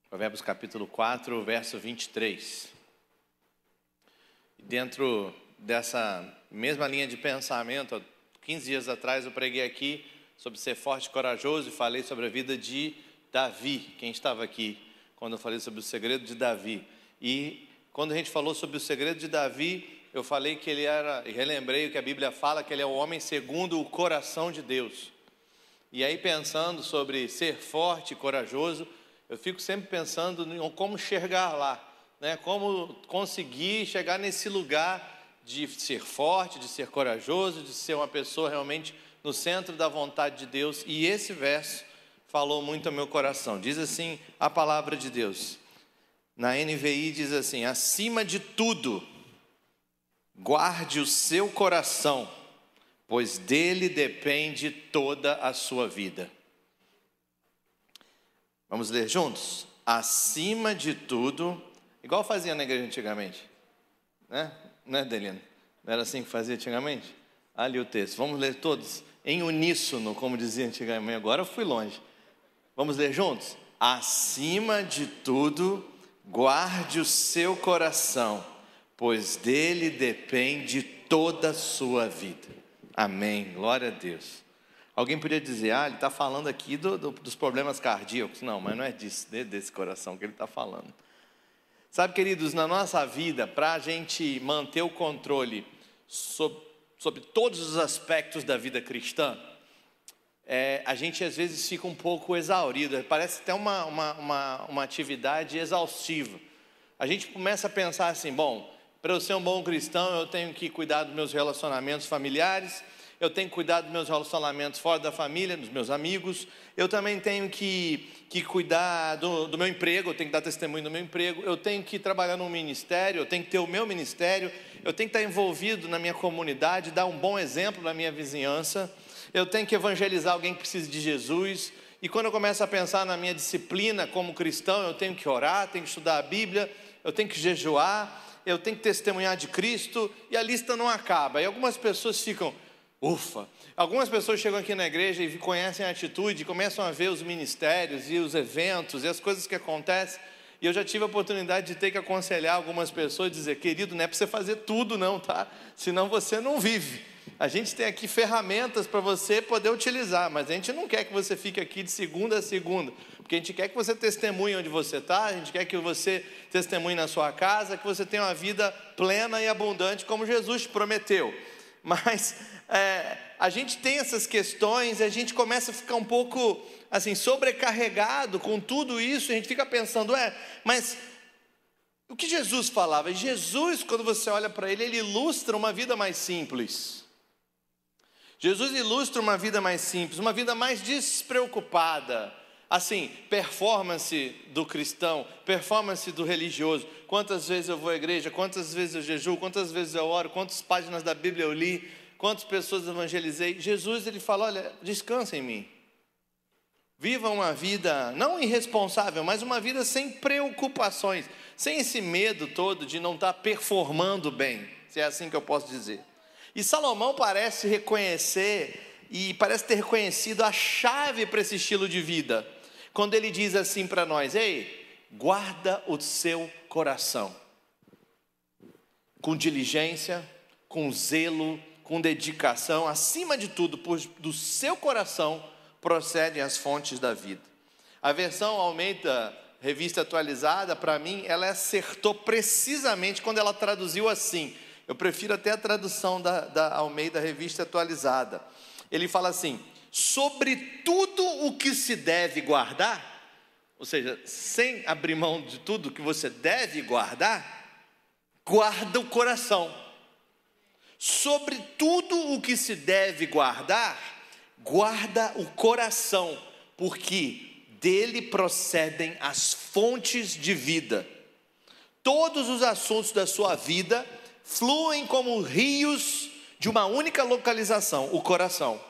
Provérbios capítulo 4, verso 23. E dentro dessa mesma linha de pensamento, 15 dias atrás eu preguei aqui sobre ser forte e corajoso e falei sobre a vida de Davi. Quem estava aqui quando eu falei sobre o segredo de Davi? E quando a gente falou sobre o segredo de Davi, eu falei que ele era, e relembrei o que a Bíblia fala, que ele é o homem segundo o coração de Deus. E aí, pensando sobre ser forte e corajoso, eu fico sempre pensando em como chegar lá, né? como conseguir chegar nesse lugar de ser forte, de ser corajoso, de ser uma pessoa realmente no centro da vontade de Deus. E esse verso falou muito ao meu coração. Diz assim a palavra de Deus. Na NVI diz assim: acima de tudo, guarde o seu coração, pois dele depende toda a sua vida. Vamos ler juntos? Acima de tudo, igual fazia na igreja antigamente, né? Né? Não era assim que fazia antigamente? Ali o texto. Vamos ler todos em uníssono, como dizia antigamente. Agora eu fui longe. Vamos ler juntos? Acima de tudo, guarde o seu coração, pois dele depende toda a sua vida. Amém. Glória a Deus. Alguém poderia dizer, ah, ele está falando aqui do, do, dos problemas cardíacos. Não, mas não é disso, desse coração que ele está falando. Sabe, queridos, na nossa vida, para a gente manter o controle sobre, sobre, todos os aspectos da vida cristã, é, a gente às vezes fica um pouco exaurido, parece até uma, uma, uma, uma atividade exaustiva. A gente começa a pensar assim: bom, para eu ser um bom cristão, eu tenho que cuidar dos meus relacionamentos familiares, eu tenho que cuidar dos meus relacionamentos fora da família, dos meus amigos, eu também tenho que, que cuidar do, do meu emprego, eu tenho que dar testemunho do meu emprego, eu tenho que trabalhar no ministério, eu tenho que ter o meu ministério, eu tenho que estar envolvido na minha comunidade, dar um bom exemplo na minha vizinhança, eu tenho que evangelizar alguém que precisa de Jesus, E quando eu começo a pensar na minha disciplina como cristão, eu tenho que orar, tenho que estudar a Bíblia, eu tenho que jejuar, eu tenho que testemunhar de Cristo, e a lista não acaba. E algumas pessoas ficam, ufa. Algumas pessoas chegam aqui na igreja e conhecem a atitude, começam a ver os ministérios e os eventos e as coisas que acontecem. E eu já tive a oportunidade de ter que aconselhar algumas pessoas, dizer, querido, não é para você fazer tudo, não, tá? Senão você não vive. A gente tem aqui ferramentas para você poder utilizar, mas a gente não quer que você fique aqui de segunda a segunda, porque a gente quer que você testemunhe onde você está, a gente quer que você testemunhe na sua casa, que você tenha uma vida plena e abundante como Jesus te prometeu. Mas é, a gente tem essas questões, a gente começa a ficar um pouco assim sobrecarregado com tudo isso, a gente fica pensando, é, mas o que Jesus falava? Jesus, quando você olha para ele, ele ilustra uma vida mais simples. Jesus ilustra uma vida mais simples, uma vida mais despreocupada. Assim, performance do cristão, performance do religioso. Quantas vezes eu vou à igreja, quantas vezes eu jejuo, quantas vezes eu oro, quantas páginas da Bíblia eu li, quantas pessoas evangelizei. Jesus, ele fala: olha, descansa em mim. Viva uma vida não irresponsável, mas uma vida sem preocupações, sem esse medo todo de não estar performando bem, se é assim que eu posso dizer. E Salomão parece reconhecer e parece ter reconhecido a chave para esse estilo de vida, quando ele diz assim para nós: Ei, guarda o seu coração, com diligência, com zelo, com dedicação, acima de tudo, pois do seu coração procedem as fontes da vida. A versão Almeida, revista atualizada, para mim, ela acertou precisamente quando ela traduziu assim: eu prefiro até a tradução da, da Almeida Revista Atualizada. Ele fala assim: sobre tudo o que se deve guardar, ou seja, sem abrir mão de tudo que você deve guardar, guarda o coração. Sobre tudo o que se deve guardar, guarda o coração, porque dele procedem as fontes de vida. Todos os assuntos da sua vida fluem como rios de uma única localização, o coração.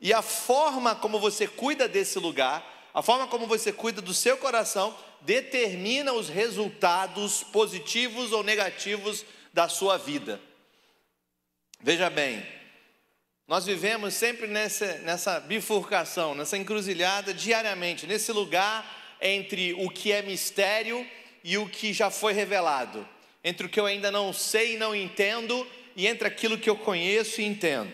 E a forma como você cuida desse lugar, a forma como você cuida do seu coração, determina os resultados positivos ou negativos da sua vida. Veja bem, nós vivemos sempre nessa, nessa bifurcação, nessa encruzilhada diariamente, nesse lugar entre o que é mistério e o que já foi revelado entre o que eu ainda não sei e não entendo e entre aquilo que eu conheço e entendo.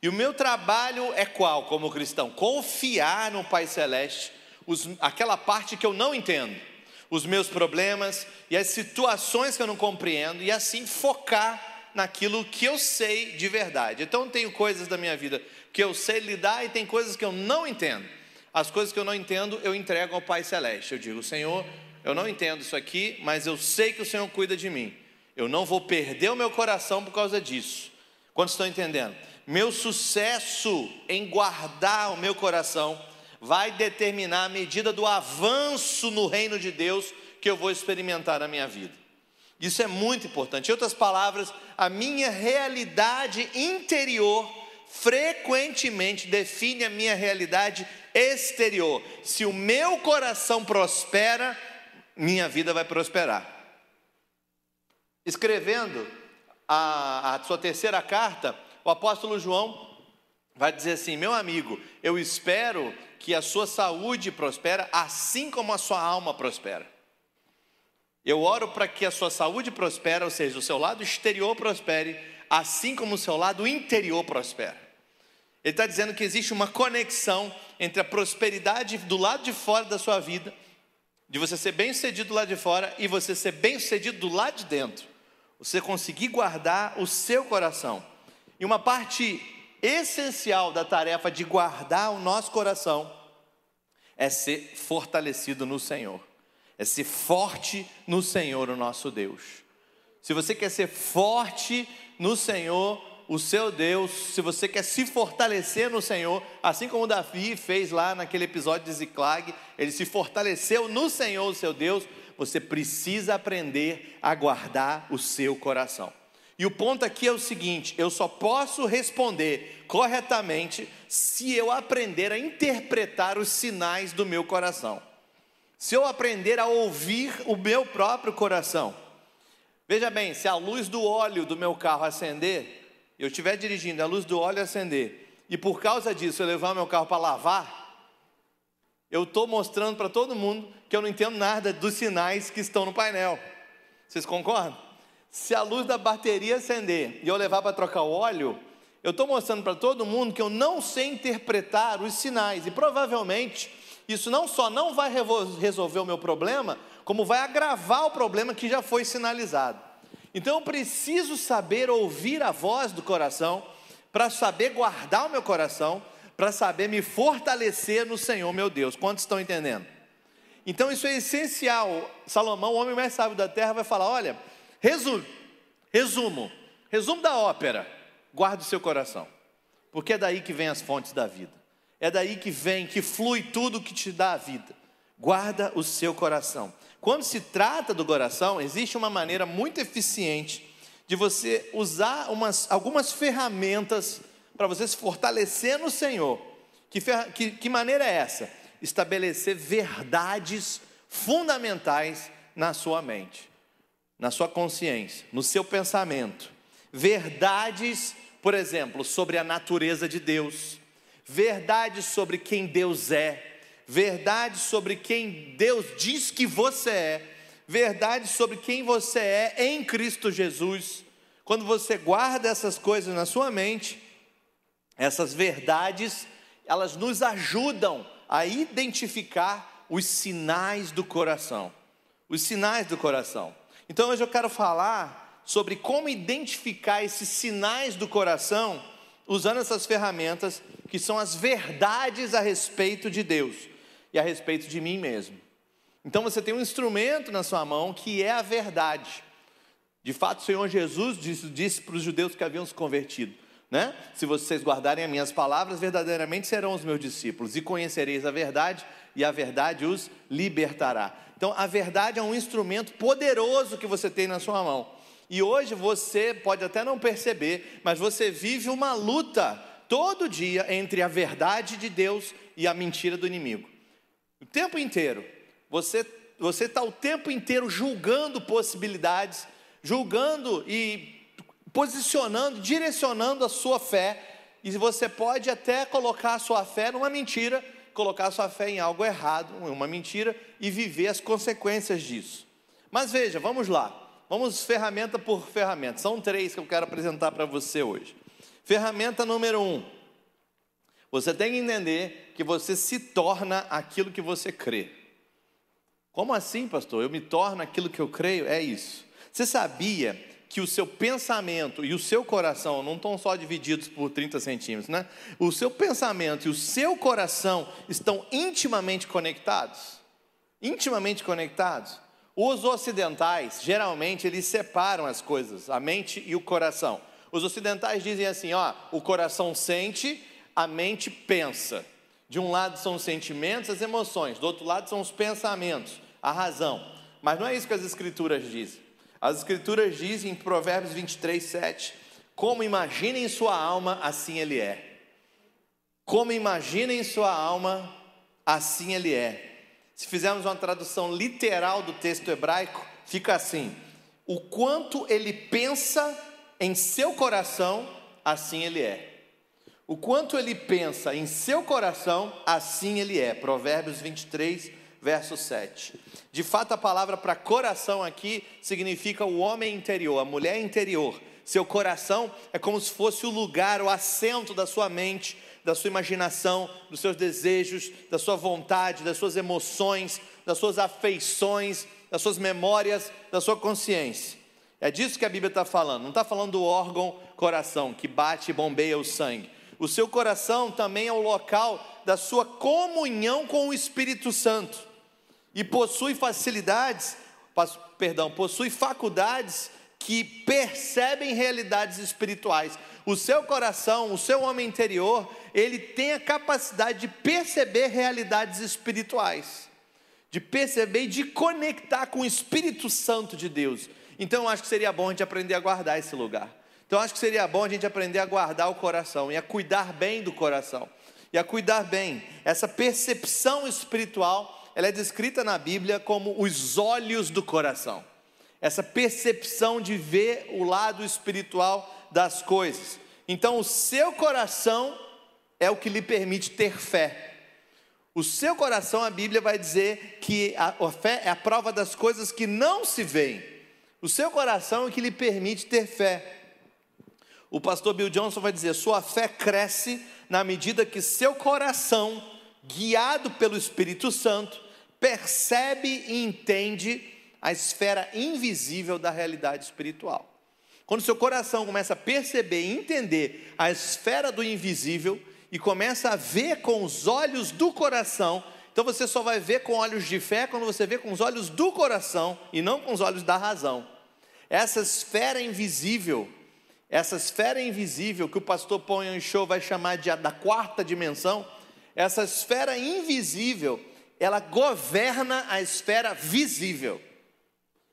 E o meu trabalho é qual, como cristão? Confiar no Pai Celeste, os, aquela parte que eu não entendo, os meus problemas e as situações que eu não compreendo, e assim focar naquilo que eu sei de verdade. Então, tenho coisas da minha vida que eu sei lidar e tem coisas que eu não entendo. As coisas que eu não entendo, eu entrego ao Pai Celeste. Eu digo, Senhor, eu não entendo isso aqui, mas eu sei que o Senhor cuida de mim. Eu não vou perder o meu coração por causa disso. Quantos estão entendendo? Meu sucesso em guardar o meu coração vai determinar a medida do avanço no reino de Deus que eu vou experimentar na minha vida. Isso é muito importante. Em outras palavras, a minha realidade interior frequentemente define a minha realidade exterior. Se o meu coração prospera, minha vida vai prosperar. Escrevendo a, a sua terceira carta, o apóstolo João vai dizer assim: Meu amigo, eu espero que a sua saúde prospere, assim como a sua alma prospera. Eu oro para que a sua saúde prospere, ou seja, o seu lado exterior prospere, assim como o seu lado interior prospera. Ele está dizendo que existe uma conexão entre a prosperidade do lado de fora da sua vida de você ser bem sucedido do lado de fora e você ser bem sucedido do lado de dentro. Você conseguir guardar o seu coração. E uma parte essencial da tarefa de guardar o nosso coração é ser fortalecido no Senhor, é ser forte no Senhor, o nosso Deus. Se você quer ser forte no Senhor, o seu Deus, se você quer se fortalecer no Senhor, assim como Davi fez lá naquele episódio de Ziclag, ele se fortaleceu no Senhor, o seu Deus, você precisa aprender a guardar o seu coração. E o ponto aqui é o seguinte: eu só posso responder corretamente se eu aprender a interpretar os sinais do meu coração. Se eu aprender a ouvir o meu próprio coração. Veja bem, se a luz do óleo do meu carro acender, eu estiver dirigindo, a luz do óleo acender, e por causa disso eu levar meu carro para lavar, eu estou mostrando para todo mundo que eu não entendo nada dos sinais que estão no painel. Vocês concordam? Se a luz da bateria acender e eu levar para trocar o óleo, eu estou mostrando para todo mundo que eu não sei interpretar os sinais e provavelmente isso não só não vai resolver o meu problema, como vai agravar o problema que já foi sinalizado. Então eu preciso saber ouvir a voz do coração, para saber guardar o meu coração, para saber me fortalecer no Senhor meu Deus. Quantos estão entendendo? Então isso é essencial. Salomão, o homem mais sábio da terra, vai falar: olha, resumo, resumo, resumo da ópera, guarde o seu coração, porque é daí que vem as fontes da vida. É daí que vem, que flui tudo que te dá a vida. Guarda o seu coração. Quando se trata do coração, existe uma maneira muito eficiente de você usar umas, algumas ferramentas para você se fortalecer no Senhor. Que, que, que maneira é essa? Estabelecer verdades fundamentais na sua mente, na sua consciência, no seu pensamento. Verdades, por exemplo, sobre a natureza de Deus verdade sobre quem Deus é, verdade sobre quem Deus diz que você é, verdade sobre quem você é em Cristo Jesus. Quando você guarda essas coisas na sua mente, essas verdades, elas nos ajudam a identificar os sinais do coração. Os sinais do coração. Então hoje eu quero falar sobre como identificar esses sinais do coração usando essas ferramentas que são as verdades a respeito de Deus e a respeito de mim mesmo. Então você tem um instrumento na sua mão que é a verdade. De fato, o Senhor Jesus disse, disse para os judeus que haviam se convertido: né? Se vocês guardarem as minhas palavras, verdadeiramente serão os meus discípulos, e conhecereis a verdade, e a verdade os libertará. Então, a verdade é um instrumento poderoso que você tem na sua mão. E hoje você pode até não perceber, mas você vive uma luta todo dia entre a verdade de Deus e a mentira do inimigo. O tempo inteiro. Você você está o tempo inteiro julgando possibilidades, julgando e posicionando, direcionando a sua fé. E você pode até colocar a sua fé numa mentira, colocar a sua fé em algo errado, uma mentira, e viver as consequências disso. Mas veja, vamos lá. Vamos ferramenta por ferramenta. São três que eu quero apresentar para você hoje. Ferramenta número um: você tem que entender que você se torna aquilo que você crê. Como assim, pastor? Eu me torno aquilo que eu creio? É isso. Você sabia que o seu pensamento e o seu coração não estão só divididos por 30 centímetros, né? O seu pensamento e o seu coração estão intimamente conectados. Intimamente conectados. Os ocidentais, geralmente, eles separam as coisas, a mente e o coração. Os ocidentais dizem assim: ó, o coração sente, a mente pensa. De um lado são os sentimentos, as emoções, do outro lado são os pensamentos, a razão. Mas não é isso que as escrituras dizem. As escrituras dizem em Provérbios 23, 7: Como imagina em sua alma, assim ele é. Como imagina em sua alma, assim ele é. Se fizermos uma tradução literal do texto hebraico, fica assim: o quanto ele pensa em seu coração, assim ele é. O quanto ele pensa em seu coração, assim ele é. Provérbios 23, verso 7. De fato, a palavra para coração aqui significa o homem interior, a mulher interior. Seu coração é como se fosse o lugar, o assento da sua mente, da sua imaginação, dos seus desejos, da sua vontade, das suas emoções, das suas afeições, das suas memórias, da sua consciência. É disso que a Bíblia está falando. Não está falando do órgão coração que bate e bombeia o sangue. O seu coração também é o local da sua comunhão com o Espírito Santo e possui facilidades, perdão, possui faculdades que percebem realidades espirituais. O seu coração, o seu homem interior, ele tem a capacidade de perceber realidades espirituais, de perceber e de conectar com o Espírito Santo de Deus. Então eu acho que seria bom a gente aprender a guardar esse lugar. Então eu acho que seria bom a gente aprender a guardar o coração e a cuidar bem do coração. E a cuidar bem. Essa percepção espiritual, ela é descrita na Bíblia como os olhos do coração. Essa percepção de ver o lado espiritual das coisas. Então o seu coração é o que lhe permite ter fé. O seu coração, a Bíblia vai dizer que a, a fé é a prova das coisas que não se veem. O seu coração é o que lhe permite ter fé. O pastor Bill Johnson vai dizer: sua fé cresce na medida que seu coração, guiado pelo Espírito Santo, percebe e entende a esfera invisível da realidade espiritual. Quando seu coração começa a perceber e entender a esfera do invisível, e começa a ver com os olhos do coração. Então você só vai ver com olhos de fé quando você vê com os olhos do coração e não com os olhos da razão. Essa esfera invisível, essa esfera invisível que o pastor Ponhan Show vai chamar de a da quarta dimensão, essa esfera invisível, ela governa a esfera visível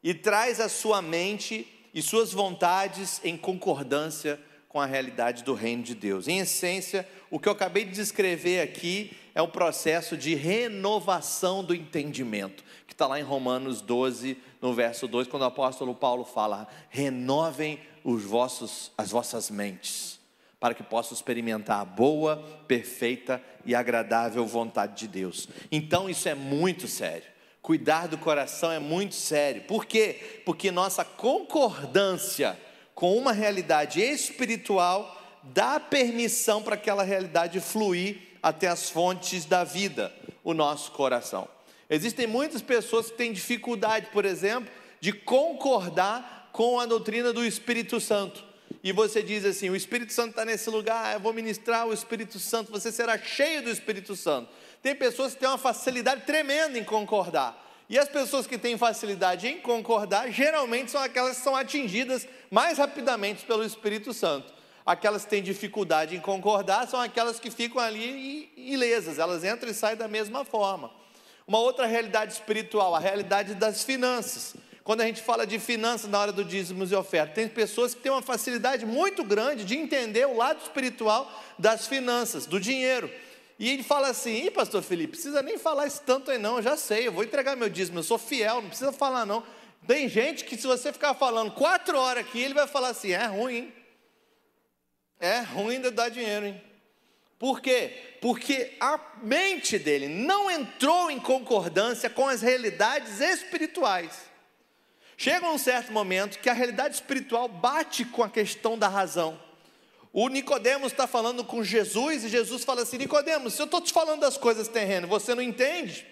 e traz a sua mente e suas vontades em concordância com a realidade do reino de Deus. Em essência, o que eu acabei de descrever aqui é o processo de renovação do entendimento, que está lá em Romanos 12, no verso 2, quando o apóstolo Paulo fala: renovem os vossos, as vossas mentes, para que possam experimentar a boa, perfeita e agradável vontade de Deus. Então, isso é muito sério. Cuidar do coração é muito sério. Por quê? Porque nossa concordância com uma realidade espiritual, dá permissão para aquela realidade fluir até as fontes da vida, o nosso coração. Existem muitas pessoas que têm dificuldade, por exemplo, de concordar com a doutrina do Espírito Santo. E você diz assim: o Espírito Santo está nesse lugar, eu vou ministrar o Espírito Santo, você será cheio do Espírito Santo. Tem pessoas que têm uma facilidade tremenda em concordar. E as pessoas que têm facilidade em concordar, geralmente são aquelas que são atingidas mais rapidamente pelo Espírito Santo. Aquelas que têm dificuldade em concordar são aquelas que ficam ali ilesas, elas entram e saem da mesma forma. Uma outra realidade espiritual, a realidade das finanças. Quando a gente fala de finanças na hora do dízimos e oferta, tem pessoas que têm uma facilidade muito grande de entender o lado espiritual das finanças, do dinheiro. E ele fala assim: Ih, pastor Felipe, precisa nem falar isso tanto aí não, eu já sei, eu vou entregar meu dízimo, eu sou fiel, não precisa falar não. Tem gente que se você ficar falando quatro horas aqui, ele vai falar assim: é ruim, hein? É ruim de dar dinheiro, hein? Por quê? Porque a mente dele não entrou em concordância com as realidades espirituais. Chega um certo momento que a realidade espiritual bate com a questão da razão. O Nicodemos está falando com Jesus e Jesus fala assim: Nicodemos, se eu estou te falando das coisas terrenas, você não entende?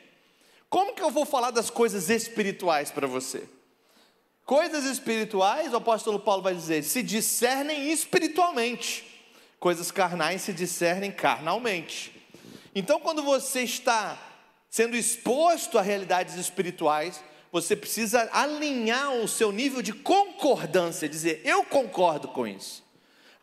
Como que eu vou falar das coisas espirituais para você? Coisas espirituais, o apóstolo Paulo vai dizer, se discernem espiritualmente. Coisas carnais se discernem carnalmente. Então, quando você está sendo exposto a realidades espirituais, você precisa alinhar o seu nível de concordância, dizer, eu concordo com isso.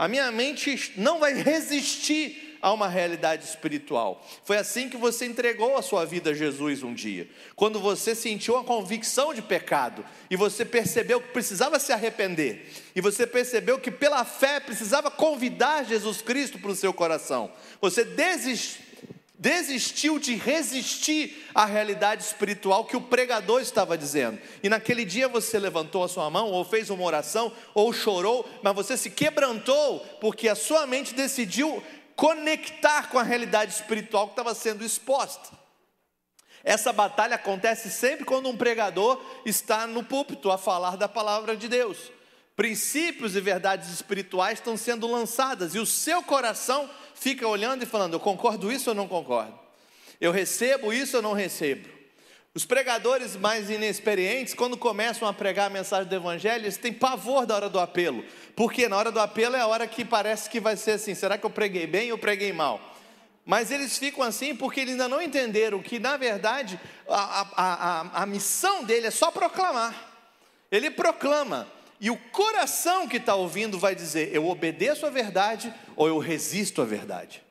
A minha mente não vai resistir a uma realidade espiritual. Foi assim que você entregou a sua vida a Jesus um dia. Quando você sentiu a convicção de pecado e você percebeu que precisava se arrepender, e você percebeu que pela fé precisava convidar Jesus Cristo para o seu coração. Você desistiu desistiu de resistir à realidade espiritual que o pregador estava dizendo. E naquele dia você levantou a sua mão, ou fez uma oração, ou chorou, mas você se quebrantou, porque a sua mente decidiu conectar com a realidade espiritual que estava sendo exposta. Essa batalha acontece sempre quando um pregador está no púlpito a falar da palavra de Deus. Princípios e verdades espirituais estão sendo lançadas e o seu coração fica olhando e falando: eu concordo isso ou não concordo? Eu recebo isso ou não recebo? Os pregadores mais inexperientes, quando começam a pregar a mensagem do Evangelho, eles têm pavor da hora do apelo. Porque na hora do apelo é a hora que parece que vai ser assim: será que eu preguei bem ou preguei mal? Mas eles ficam assim porque eles ainda não entenderam que, na verdade, a, a, a, a missão dele é só proclamar. Ele proclama. E o coração que está ouvindo vai dizer: eu obedeço a verdade ou eu resisto à verdade.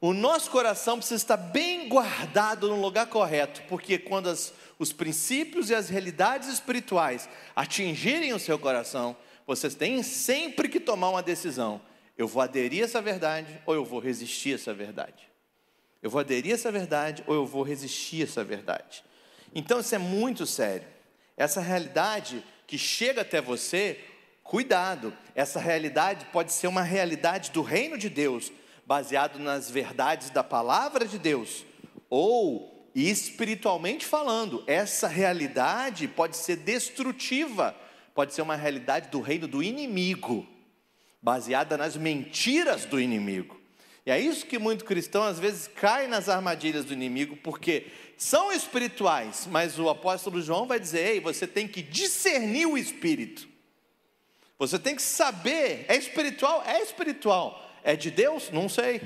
O nosso coração precisa estar bem guardado no lugar correto, porque quando as, os princípios e as realidades espirituais atingirem o seu coração, vocês têm sempre que tomar uma decisão. Eu vou aderir a essa verdade ou eu vou resistir a essa verdade? Eu vou aderir a essa verdade ou eu vou resistir a essa verdade? Então isso é muito sério. Essa realidade que chega até você, cuidado, essa realidade pode ser uma realidade do reino de Deus, baseado nas verdades da palavra de Deus, ou espiritualmente falando, essa realidade pode ser destrutiva, pode ser uma realidade do reino do inimigo, baseada nas mentiras do inimigo. E é isso que muito cristão às vezes cai nas armadilhas do inimigo, porque são espirituais, mas o apóstolo João vai dizer: ei, você tem que discernir o espírito. Você tem que saber, é espiritual? É espiritual. É de Deus? Não sei.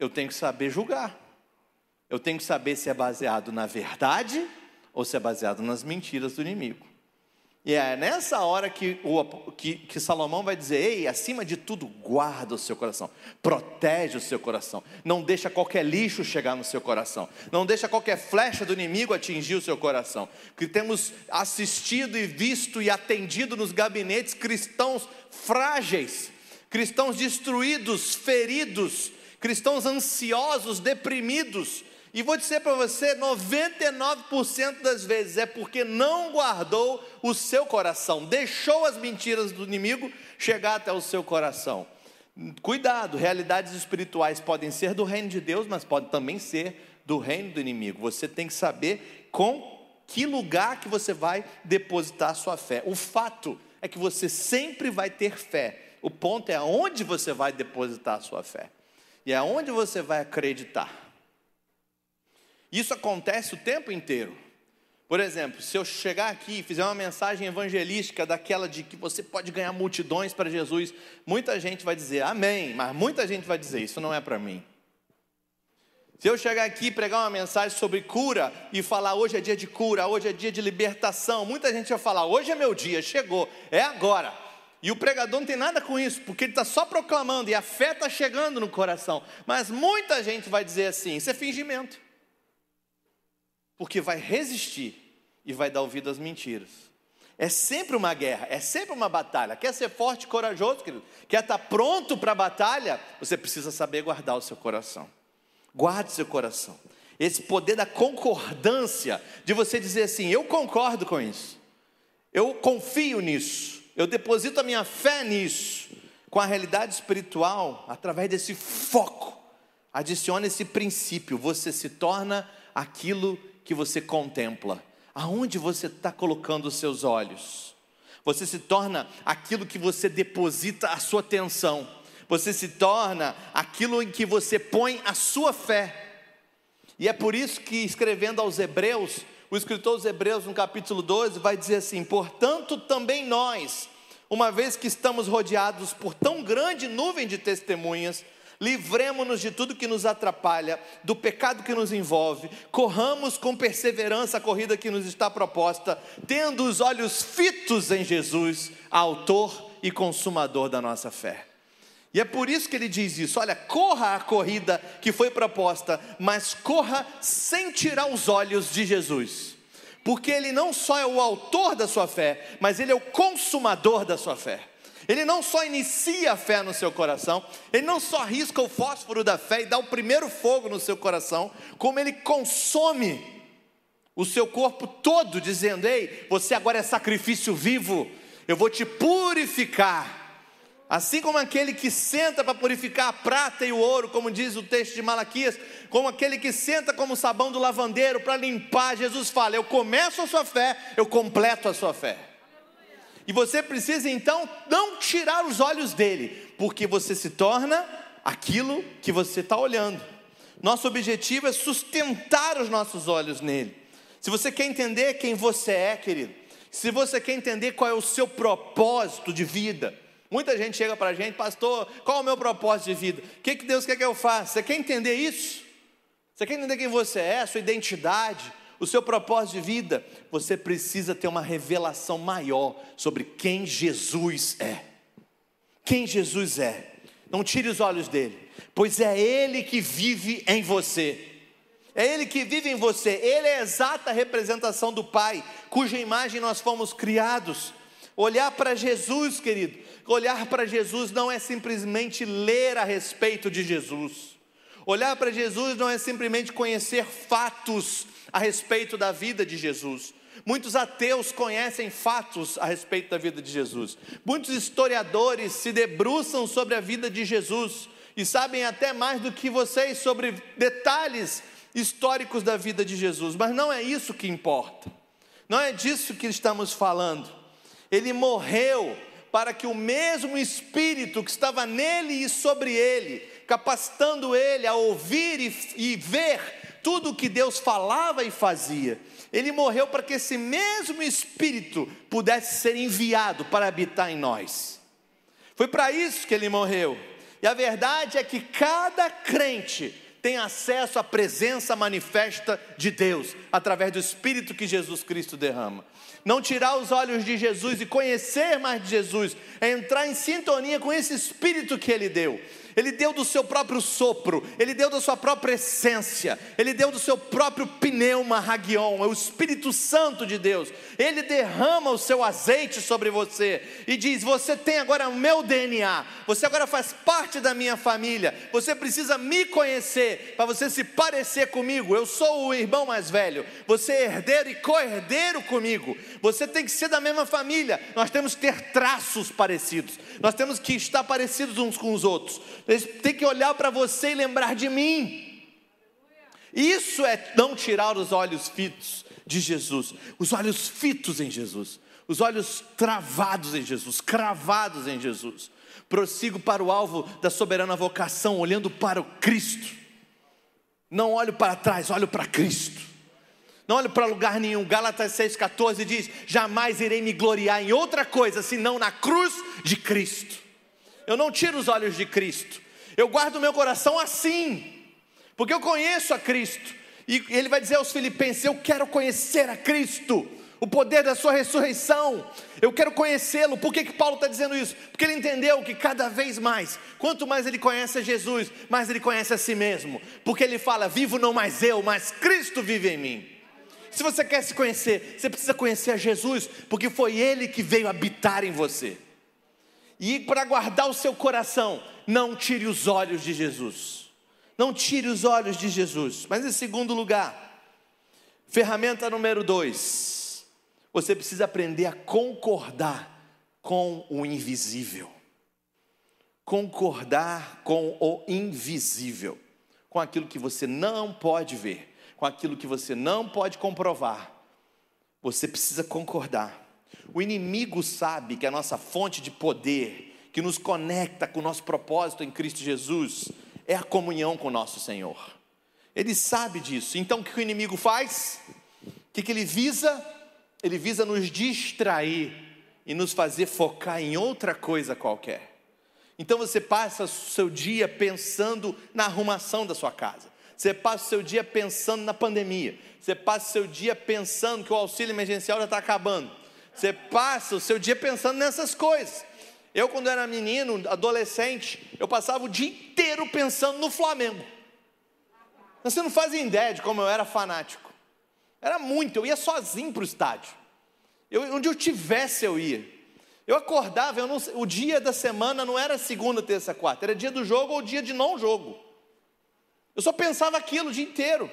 Eu tenho que saber julgar. Eu tenho que saber se é baseado na verdade ou se é baseado nas mentiras do inimigo. E é nessa hora que, o, que, que, Salomão vai dizer: Ei, acima de tudo, guarda o seu coração, protege o seu coração, não deixa qualquer lixo chegar no seu coração, não deixa qualquer flecha do inimigo atingir o seu coração. Que temos assistido e visto e atendido nos gabinetes cristãos frágeis, cristãos destruídos, feridos, cristãos ansiosos, deprimidos, e vou dizer para você: 99% das vezes é porque não guardou o seu coração, deixou as mentiras do inimigo chegar até o seu coração. Cuidado, realidades espirituais podem ser do reino de Deus, mas podem também ser do reino do inimigo. Você tem que saber com que lugar que você vai depositar a sua fé. O fato é que você sempre vai ter fé. O ponto é aonde você vai depositar a sua fé. E aonde você vai acreditar. Isso acontece o tempo inteiro. Por exemplo, se eu chegar aqui e fizer uma mensagem evangelística daquela de que você pode ganhar multidões para Jesus, muita gente vai dizer amém, mas muita gente vai dizer isso não é para mim. Se eu chegar aqui e pregar uma mensagem sobre cura e falar hoje é dia de cura, hoje é dia de libertação, muita gente vai falar hoje é meu dia, chegou, é agora. E o pregador não tem nada com isso, porque ele está só proclamando e a fé está chegando no coração. Mas muita gente vai dizer assim: isso é fingimento porque vai resistir e vai dar ouvido às mentiras. É sempre uma guerra, é sempre uma batalha. Quer ser forte e corajoso, querido? Quer estar pronto para a batalha? Você precisa saber guardar o seu coração. Guarde seu coração. Esse poder da concordância, de você dizer assim: eu concordo com isso, eu confio nisso, eu deposito a minha fé nisso, com a realidade espiritual, através desse foco, adiciona esse princípio, você se torna aquilo que você contempla? Aonde você está colocando os seus olhos? Você se torna aquilo que você deposita a sua atenção. Você se torna aquilo em que você põe a sua fé. E é por isso que, escrevendo aos Hebreus, o escritor dos Hebreus, no capítulo 12, vai dizer assim: Portanto, também nós, uma vez que estamos rodeados por tão grande nuvem de testemunhas, livremos-nos de tudo que nos atrapalha, do pecado que nos envolve, corramos com perseverança a corrida que nos está proposta, tendo os olhos fitos em Jesus, autor e consumador da nossa fé. E é por isso que ele diz isso: olha, corra a corrida que foi proposta, mas corra sem tirar os olhos de Jesus, porque ele não só é o autor da sua fé, mas ele é o consumador da sua fé. Ele não só inicia a fé no seu coração, ele não só risca o fósforo da fé e dá o primeiro fogo no seu coração, como ele consome o seu corpo todo, dizendo: Ei, você agora é sacrifício vivo, eu vou te purificar. Assim como aquele que senta para purificar a prata e o ouro, como diz o texto de Malaquias, como aquele que senta como sabão do lavandeiro para limpar, Jesus fala: Eu começo a sua fé, eu completo a sua fé. E você precisa então não tirar os olhos dele, porque você se torna aquilo que você está olhando. Nosso objetivo é sustentar os nossos olhos nele. Se você quer entender quem você é, querido, se você quer entender qual é o seu propósito de vida, muita gente chega para a gente, pastor, qual é o meu propósito de vida? O que, que Deus quer que eu faça? Você quer entender isso? Você quer entender quem você é, sua identidade? O seu propósito de vida, você precisa ter uma revelação maior sobre quem Jesus é. Quem Jesus é. Não tire os olhos dele, pois é Ele que vive em você. É Ele que vive em você, Ele é a exata representação do Pai, cuja imagem nós fomos criados. Olhar para Jesus, querido, olhar para Jesus não é simplesmente ler a respeito de Jesus. Olhar para Jesus não é simplesmente conhecer fatos a respeito da vida de Jesus. Muitos ateus conhecem fatos a respeito da vida de Jesus. Muitos historiadores se debruçam sobre a vida de Jesus e sabem até mais do que vocês sobre detalhes históricos da vida de Jesus, mas não é isso que importa. Não é disso que estamos falando. Ele morreu para que o mesmo espírito que estava nele e sobre ele, capacitando ele a ouvir e, e ver tudo o que Deus falava e fazia, ele morreu para que esse mesmo Espírito pudesse ser enviado para habitar em nós. Foi para isso que ele morreu. E a verdade é que cada crente tem acesso à presença manifesta de Deus através do Espírito que Jesus Cristo derrama. Não tirar os olhos de Jesus e conhecer mais de Jesus, é entrar em sintonia com esse Espírito que Ele deu. Ele deu do seu próprio sopro, Ele deu da sua própria essência, Ele deu do seu próprio pneuma ragion, é o Espírito Santo de Deus. Ele derrama o seu azeite sobre você e diz: Você tem agora o meu DNA, você agora faz parte da minha família, você precisa me conhecer para você se parecer comigo. Eu sou o irmão mais velho, você é herdeiro e co-herdeiro comigo. Você tem que ser da mesma família, nós temos que ter traços parecidos, nós temos que estar parecidos uns com os outros. Eles têm que olhar para você e lembrar de mim. Isso é não tirar os olhos fitos de Jesus, os olhos fitos em Jesus, os olhos travados em Jesus, cravados em Jesus. Prossigo para o alvo da soberana vocação, olhando para o Cristo. Não olho para trás, olho para Cristo. Não olho para lugar nenhum. Gálatas 6,14 diz: Jamais irei me gloriar em outra coisa senão na cruz de Cristo. Eu não tiro os olhos de Cristo. Eu guardo o meu coração assim, porque eu conheço a Cristo. E ele vai dizer aos Filipenses: Eu quero conhecer a Cristo, o poder da Sua ressurreição. Eu quero conhecê-lo. Por que, que Paulo está dizendo isso? Porque ele entendeu que cada vez mais, quanto mais ele conhece a Jesus, mais ele conhece a si mesmo. Porque ele fala: Vivo não mais eu, mas Cristo vive em mim. Se você quer se conhecer, você precisa conhecer a Jesus, porque foi Ele que veio habitar em você. E para guardar o seu coração, não tire os olhos de Jesus. Não tire os olhos de Jesus. Mas em segundo lugar, ferramenta número dois, você precisa aprender a concordar com o invisível. Concordar com o invisível, com aquilo que você não pode ver, com aquilo que você não pode comprovar. Você precisa concordar. O inimigo sabe que a nossa fonte de poder, que nos conecta com o nosso propósito em Cristo Jesus, é a comunhão com o nosso Senhor. Ele sabe disso. Então o que o inimigo faz? O que ele visa? Ele visa nos distrair e nos fazer focar em outra coisa qualquer. Então você passa o seu dia pensando na arrumação da sua casa. Você passa o seu dia pensando na pandemia. Você passa o seu dia pensando que o auxílio emergencial já está acabando. Você passa o seu dia pensando nessas coisas. Eu, quando era menino, adolescente, eu passava o dia inteiro pensando no Flamengo. Você não faz ideia de como eu era fanático. Era muito, eu ia sozinho para o estádio. Eu, onde eu tivesse, eu ia. Eu acordava, eu não, o dia da semana não era segunda, terça, quarta, era dia do jogo ou dia de não jogo. Eu só pensava aquilo o dia inteiro.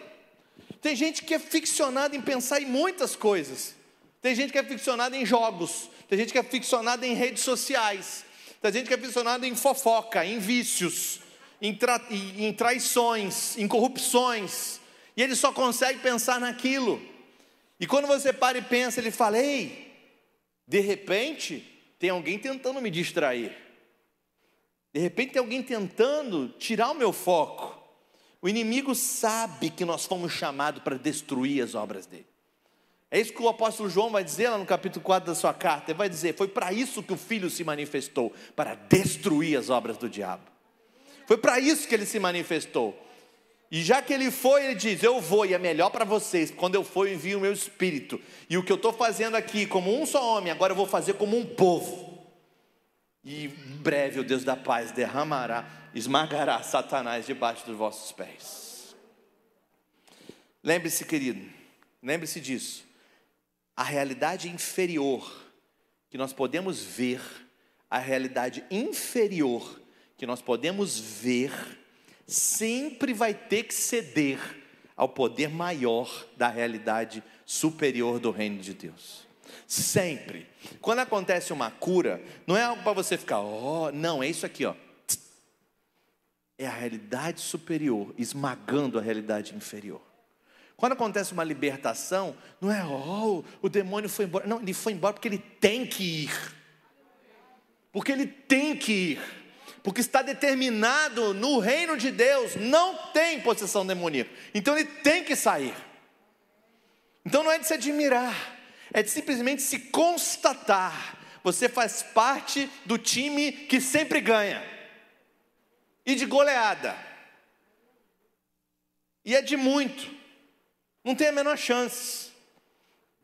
Tem gente que é ficcionada em pensar em muitas coisas. Tem gente que é ficcionada em jogos, tem gente que é ficcionada em redes sociais, tem gente que é ficcionada em fofoca, em vícios, em, tra em traições, em corrupções, e ele só consegue pensar naquilo. E quando você para e pensa, ele fala: Ei, de repente tem alguém tentando me distrair, de repente tem alguém tentando tirar o meu foco. O inimigo sabe que nós fomos chamados para destruir as obras dele. É isso que o apóstolo João vai dizer lá no capítulo 4 da sua carta. Ele vai dizer: Foi para isso que o filho se manifestou para destruir as obras do diabo. Foi para isso que ele se manifestou. E já que ele foi, ele diz: Eu vou, e é melhor para vocês. Quando eu for, eu envio o meu espírito. E o que eu estou fazendo aqui, como um só homem, agora eu vou fazer como um povo. E em breve o Deus da paz derramará, esmagará Satanás debaixo dos vossos pés. Lembre-se, querido, lembre-se disso. A realidade inferior que nós podemos ver, a realidade inferior que nós podemos ver, sempre vai ter que ceder ao poder maior da realidade superior do reino de Deus. Sempre. Quando acontece uma cura, não é algo para você ficar, oh, não, é isso aqui, ó. É a realidade superior esmagando a realidade inferior. Quando acontece uma libertação, não é, oh, o demônio foi embora. Não, ele foi embora porque ele tem que ir. Porque ele tem que ir. Porque está determinado no reino de Deus, não tem possessão demoníaca. Então ele tem que sair. Então não é de se admirar, é de simplesmente se constatar. Você faz parte do time que sempre ganha. E de goleada. E é de muito. Não tem a menor chance.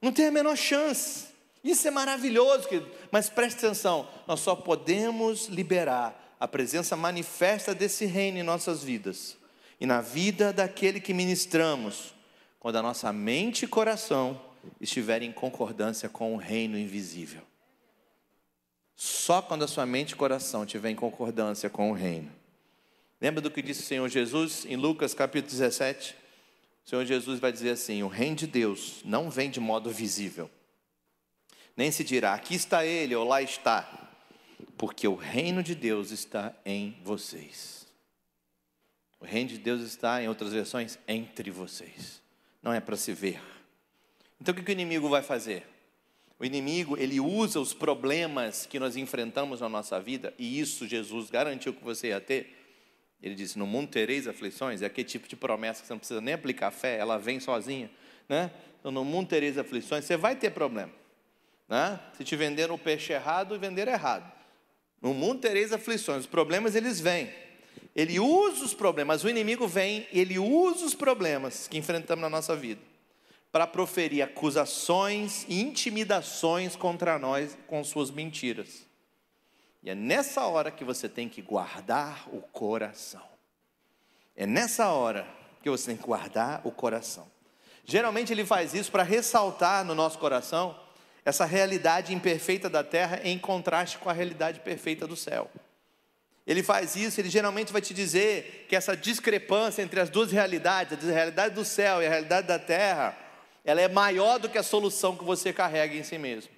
Não tem a menor chance. Isso é maravilhoso, querido. mas preste atenção: nós só podemos liberar a presença manifesta desse reino em nossas vidas e na vida daquele que ministramos, quando a nossa mente e coração estiverem em concordância com o reino invisível. Só quando a sua mente e coração estiver em concordância com o reino. Lembra do que disse o Senhor Jesus em Lucas capítulo 17? O Senhor Jesus vai dizer assim: o reino de Deus não vem de modo visível, nem se dirá aqui está ele ou lá está, porque o reino de Deus está em vocês. O reino de Deus está, em outras versões, entre vocês. Não é para se ver. Então o que o inimigo vai fazer? O inimigo, ele usa os problemas que nós enfrentamos na nossa vida, e isso Jesus garantiu que você ia ter, ele disse: No mundo tereis aflições. É aquele tipo de promessa que você não precisa nem aplicar fé, ela vem sozinha. Né? Então, no mundo tereis aflições, você vai ter problema. Né? Se te venderam o peixe errado, venderam errado. No mundo tereis aflições. Os problemas, eles vêm. Ele usa os problemas, o inimigo vem, ele usa os problemas que enfrentamos na nossa vida para proferir acusações e intimidações contra nós com suas mentiras. E é nessa hora que você tem que guardar o coração. É nessa hora que você tem que guardar o coração. Geralmente ele faz isso para ressaltar no nosso coração essa realidade imperfeita da terra em contraste com a realidade perfeita do céu. Ele faz isso, ele geralmente vai te dizer que essa discrepância entre as duas realidades, a realidade do céu e a realidade da terra, ela é maior do que a solução que você carrega em si mesmo.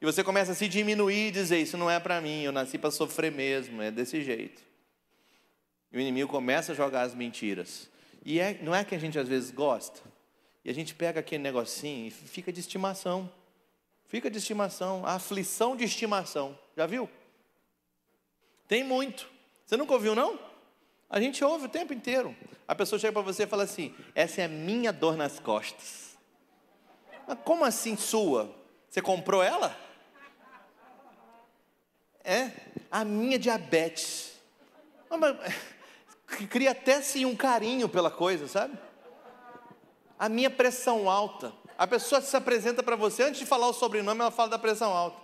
E você começa a se diminuir e dizer: Isso não é para mim, eu nasci para sofrer mesmo, é desse jeito. E o inimigo começa a jogar as mentiras. E é, não é que a gente às vezes gosta. E a gente pega aquele negocinho e fica de estimação. Fica de estimação, a aflição de estimação. Já viu? Tem muito. Você nunca ouviu, não? A gente ouve o tempo inteiro. A pessoa chega para você e fala assim: Essa é a minha dor nas costas. Mas como assim sua? Você comprou ela? É, a minha diabetes. Cria até assim um carinho pela coisa, sabe? A minha pressão alta. A pessoa se apresenta para você, antes de falar o sobrenome, ela fala da pressão alta.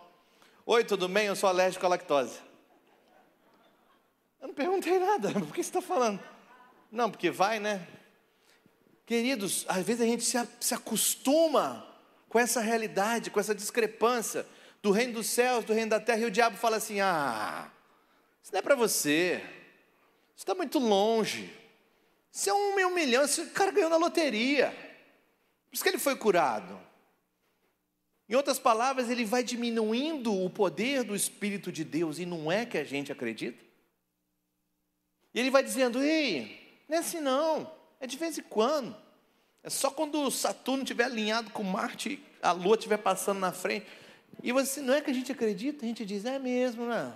Oi, tudo bem? Eu sou alérgico à lactose. Eu não perguntei nada, por que você está falando? Não, porque vai, né? Queridos, às vezes a gente se, se acostuma com essa realidade, com essa discrepância do reino dos céus, do reino da terra, e o diabo fala assim: ah, isso não é para você, isso está muito longe, isso é um milhão, esse cara ganhou na loteria, por isso que ele foi curado. Em outras palavras, ele vai diminuindo o poder do Espírito de Deus, e não é que a gente acredita. E ele vai dizendo: ei, não é assim não, é de vez em quando. É só quando Saturno estiver alinhado com Marte, a Lua estiver passando na frente. E você, não é que a gente acredita, a gente diz, é mesmo, né?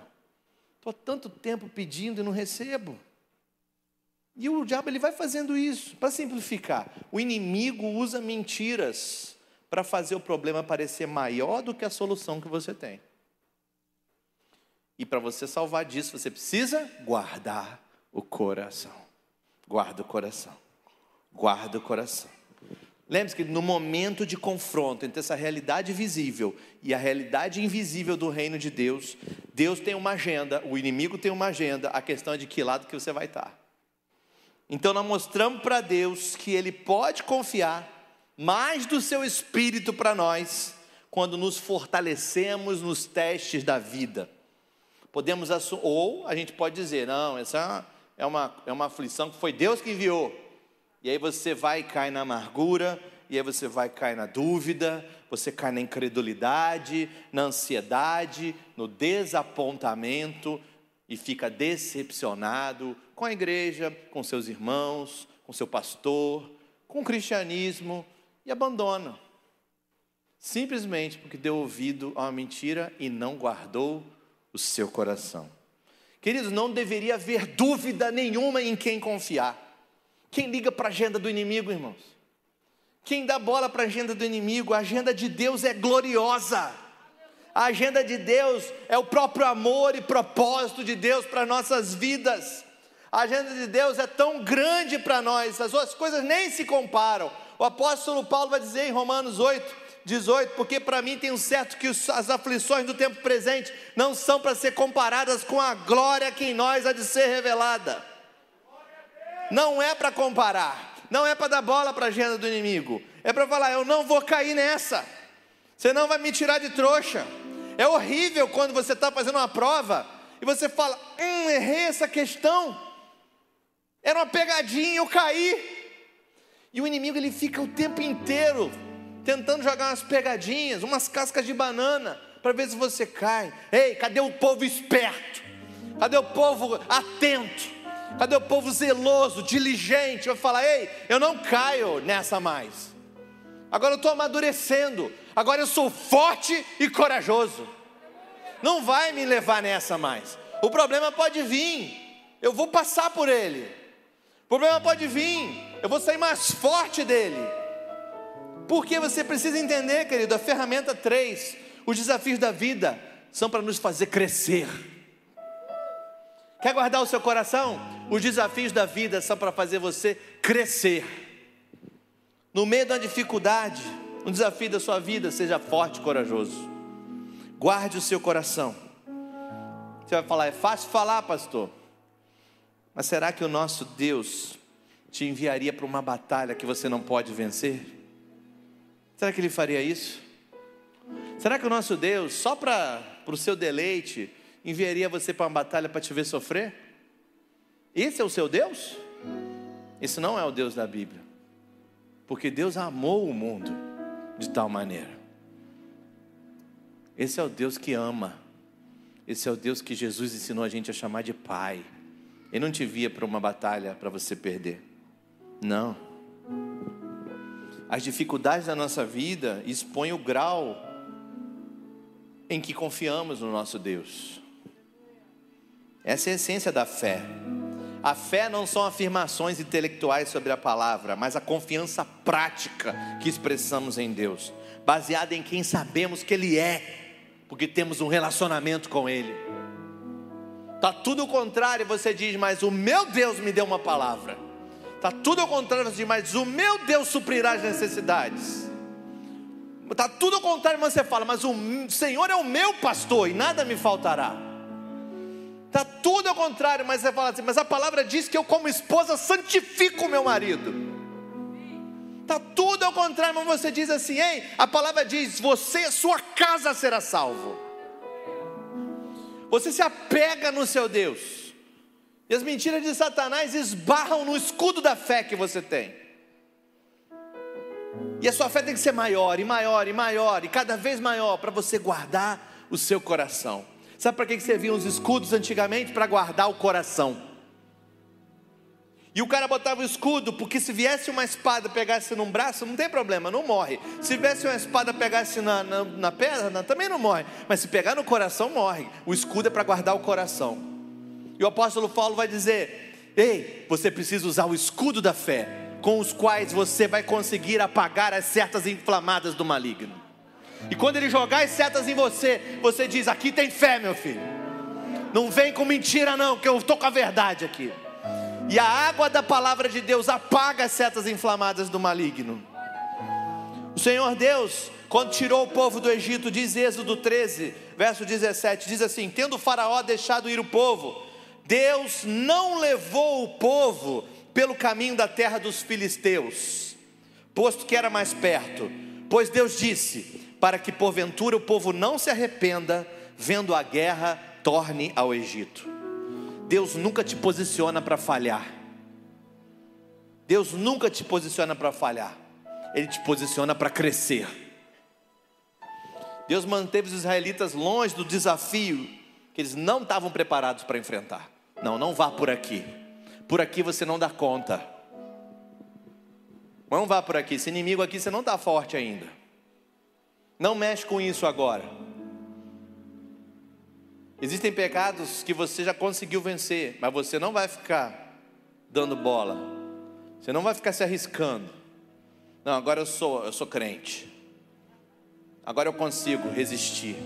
Estou tanto tempo pedindo e não recebo. E o diabo ele vai fazendo isso, para simplificar. O inimigo usa mentiras para fazer o problema parecer maior do que a solução que você tem. E para você salvar disso, você precisa guardar o coração. Guarda o coração. Guarda o coração. Lembre-se que no momento de confronto entre essa realidade visível e a realidade invisível do reino de Deus, Deus tem uma agenda, o inimigo tem uma agenda, a questão é de que lado que você vai estar. Então nós mostramos para Deus que Ele pode confiar mais do seu espírito para nós quando nos fortalecemos nos testes da vida. Podemos ou a gente pode dizer, não, essa é uma, é uma aflição que foi Deus que enviou. E aí você vai e cai na amargura, e aí você vai cair na dúvida, você cai na incredulidade, na ansiedade, no desapontamento e fica decepcionado com a igreja, com seus irmãos, com seu pastor, com o cristianismo e abandona. Simplesmente porque deu ouvido a uma mentira e não guardou o seu coração. Queridos, não deveria haver dúvida nenhuma em quem confiar. Quem liga para a agenda do inimigo, irmãos? Quem dá bola para a agenda do inimigo? A agenda de Deus é gloriosa. A agenda de Deus é o próprio amor e propósito de Deus para nossas vidas. A agenda de Deus é tão grande para nós, as outras coisas nem se comparam. O apóstolo Paulo vai dizer em Romanos 8, 18: Porque para mim tenho certo que as aflições do tempo presente não são para ser comparadas com a glória que em nós há de ser revelada. Não é para comparar não é para dar bola para a agenda do inimigo, é para falar: eu não vou cair nessa, você não vai me tirar de trouxa. É horrível quando você está fazendo uma prova e você fala: hum, errei essa questão, era uma pegadinha, eu caí. E o inimigo ele fica o tempo inteiro tentando jogar umas pegadinhas, umas cascas de banana, para ver se você cai. Ei, cadê o povo esperto? Cadê o povo atento? Cadê o povo zeloso, diligente? Vai falar: ei, eu não caio nessa mais. Agora eu estou amadurecendo. Agora eu sou forte e corajoso. Não vai me levar nessa mais. O problema pode vir. Eu vou passar por ele. O problema pode vir. Eu vou sair mais forte dele. Porque você precisa entender, querido, a ferramenta 3, os desafios da vida são para nos fazer crescer. Quer guardar o seu coração? Os desafios da vida são para fazer você crescer. No meio da dificuldade, um desafio da sua vida, seja forte e corajoso. Guarde o seu coração. Você vai falar, é fácil falar, pastor. Mas será que o nosso Deus te enviaria para uma batalha que você não pode vencer? Será que Ele faria isso? Será que o nosso Deus, só para o seu deleite, enviaria você para uma batalha para te ver sofrer? Esse é o seu Deus? Esse não é o Deus da Bíblia. Porque Deus amou o mundo de tal maneira. Esse é o Deus que ama. Esse é o Deus que Jesus ensinou a gente a chamar de Pai. Ele não te via para uma batalha para você perder. Não. As dificuldades da nossa vida expõem o grau em que confiamos no nosso Deus. Essa é a essência da fé. A fé não são afirmações intelectuais sobre a palavra, mas a confiança prática que expressamos em Deus, baseada em quem sabemos que Ele é, porque temos um relacionamento com Ele. Tá tudo ao contrário, você diz, mas o meu Deus me deu uma palavra. Tá tudo ao contrário, você diz, mas o meu Deus suprirá as necessidades. Tá tudo ao contrário, você fala, mas o Senhor é o meu pastor e nada me faltará. Está tudo ao contrário, mas você fala assim, mas a palavra diz que eu, como esposa, santifico o meu marido. Está tudo ao contrário, mas você diz assim, ei, a palavra diz, você, sua casa será salvo. Você se apega no seu Deus. E as mentiras de Satanás esbarram no escudo da fé que você tem. E a sua fé tem que ser maior, e maior, e maior, e cada vez maior, para você guardar o seu coração. Sabe para que serviam os escudos antigamente? Para guardar o coração. E o cara botava o escudo, porque se viesse uma espada pegasse num braço, não tem problema, não morre. Se viesse uma espada pegasse na, na, na perna, também não morre. Mas se pegar no coração, morre. O escudo é para guardar o coração. E o apóstolo Paulo vai dizer: Ei, você precisa usar o escudo da fé, com os quais você vai conseguir apagar as certas inflamadas do maligno. E quando ele jogar as setas em você, você diz: Aqui tem fé, meu filho. Não vem com mentira, não, que eu estou com a verdade aqui. E a água da palavra de Deus apaga as setas inflamadas do maligno. O Senhor Deus, quando tirou o povo do Egito, diz Êxodo 13, verso 17: diz assim: Tendo o Faraó deixado ir o povo, Deus não levou o povo pelo caminho da terra dos filisteus, posto que era mais perto. Pois Deus disse: para que porventura o povo não se arrependa, vendo a guerra, torne ao Egito. Deus nunca te posiciona para falhar. Deus nunca te posiciona para falhar. Ele te posiciona para crescer. Deus manteve os israelitas longe do desafio que eles não estavam preparados para enfrentar. Não, não vá por aqui. Por aqui você não dá conta. Não vá por aqui. Esse inimigo aqui você não está forte ainda. Não mexe com isso agora. Existem pecados que você já conseguiu vencer, mas você não vai ficar dando bola. Você não vai ficar se arriscando. Não, agora eu sou, eu sou crente. Agora eu consigo resistir.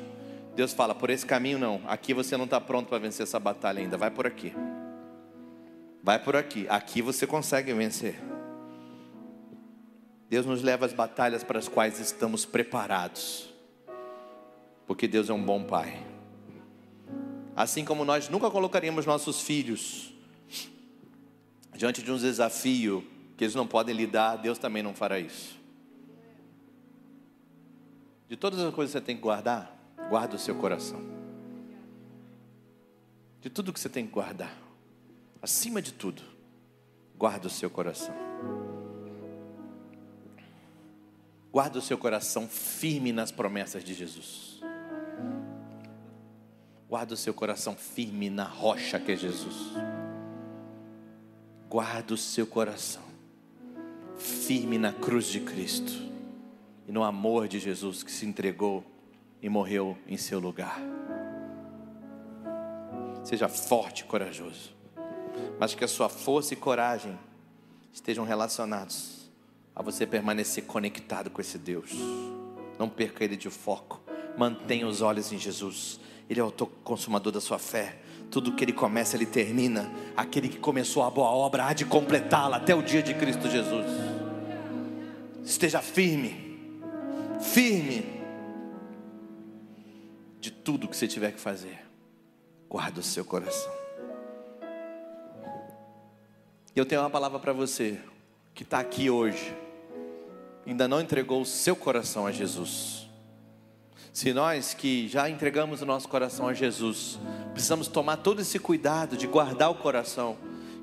Deus fala, por esse caminho não. Aqui você não está pronto para vencer essa batalha ainda. Vai por aqui. Vai por aqui. Aqui você consegue vencer. Deus nos leva às batalhas para as quais estamos preparados. Porque Deus é um bom Pai. Assim como nós nunca colocaríamos nossos filhos diante de um desafio que eles não podem lidar, Deus também não fará isso. De todas as coisas que você tem que guardar, guarda o seu coração. De tudo que você tem que guardar, acima de tudo, guarda o seu coração. Guarda o seu coração firme nas promessas de Jesus. Guarda o seu coração firme na rocha que é Jesus. Guarda o seu coração firme na cruz de Cristo e no amor de Jesus que se entregou e morreu em seu lugar. Seja forte e corajoso, mas que a sua força e coragem estejam relacionados a você permanecer conectado com esse Deus. Não perca ele de foco. Mantenha os olhos em Jesus. Ele é o consumador da sua fé. Tudo que ele começa, ele termina. Aquele que começou a boa obra há de completá-la até o dia de Cristo Jesus. Esteja firme, firme de tudo que você tiver que fazer. Guarda o seu coração. Eu tenho uma palavra para você que está aqui hoje, ainda não entregou o seu coração a Jesus. Se nós que já entregamos o nosso coração a Jesus, precisamos tomar todo esse cuidado de guardar o coração,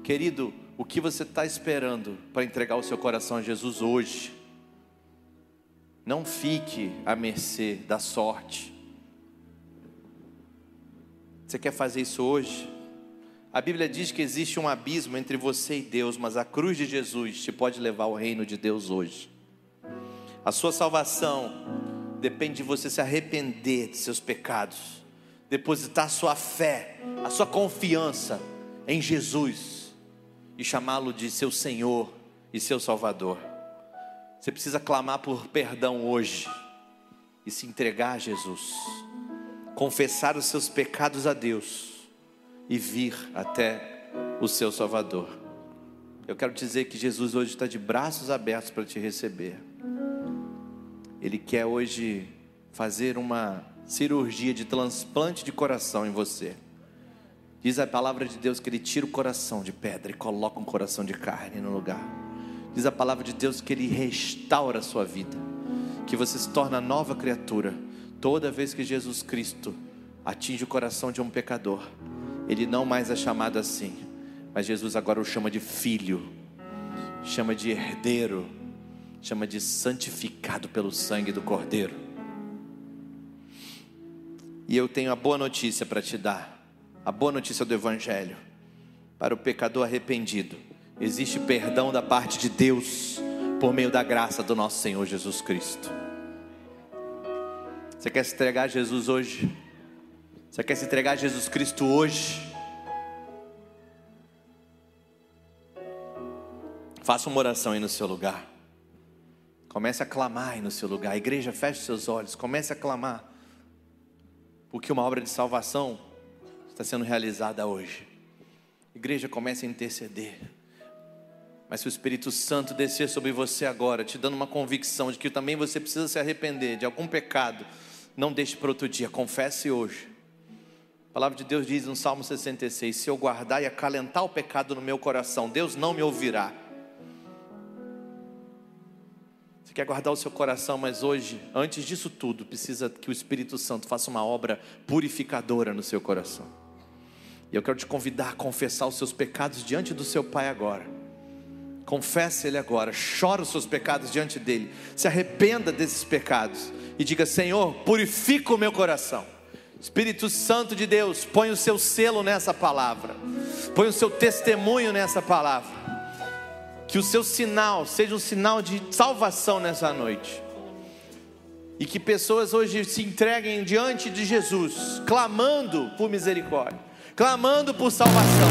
querido, o que você está esperando para entregar o seu coração a Jesus hoje? Não fique à mercê da sorte. Você quer fazer isso hoje? A Bíblia diz que existe um abismo entre você e Deus, mas a cruz de Jesus te pode levar ao reino de Deus hoje. A sua salvação depende de você se arrepender de seus pecados, depositar a sua fé, a sua confiança em Jesus e chamá-lo de seu Senhor e seu Salvador. Você precisa clamar por perdão hoje e se entregar a Jesus, confessar os seus pecados a Deus e vir até o seu Salvador. Eu quero dizer que Jesus hoje está de braços abertos para te receber. Ele quer hoje fazer uma cirurgia de transplante de coração em você. Diz a palavra de Deus que Ele tira o coração de pedra e coloca um coração de carne no lugar. Diz a palavra de Deus que Ele restaura a sua vida, que você se torna nova criatura toda vez que Jesus Cristo atinge o coração de um pecador ele não mais é chamado assim, mas Jesus agora o chama de filho, chama de herdeiro, chama de santificado pelo sangue do Cordeiro. E eu tenho a boa notícia para te dar, a boa notícia do Evangelho, para o pecador arrependido, existe perdão da parte de Deus, por meio da graça do nosso Senhor Jesus Cristo. Você quer se entregar a Jesus hoje? Você quer se entregar a Jesus Cristo hoje? Faça uma oração aí no seu lugar. Comece a clamar aí no seu lugar. A igreja, feche seus olhos. Comece a clamar. Porque uma obra de salvação está sendo realizada hoje. Igreja, comece a interceder. Mas se o Espírito Santo descer sobre você agora, te dando uma convicção de que também você precisa se arrepender de algum pecado, não deixe para outro dia, confesse hoje palavra de Deus diz no Salmo 66: Se eu guardar e acalentar o pecado no meu coração, Deus não me ouvirá. Você quer guardar o seu coração, mas hoje, antes disso tudo, precisa que o Espírito Santo faça uma obra purificadora no seu coração. E eu quero te convidar a confessar os seus pecados diante do seu Pai agora. Confesse Ele agora, chora os seus pecados diante dele, se arrependa desses pecados e diga: Senhor, purifica o meu coração. Espírito Santo de Deus, põe o seu selo nessa palavra, põe o seu testemunho nessa palavra, que o seu sinal seja um sinal de salvação nessa noite, e que pessoas hoje se entreguem diante de Jesus, clamando por misericórdia, clamando por salvação.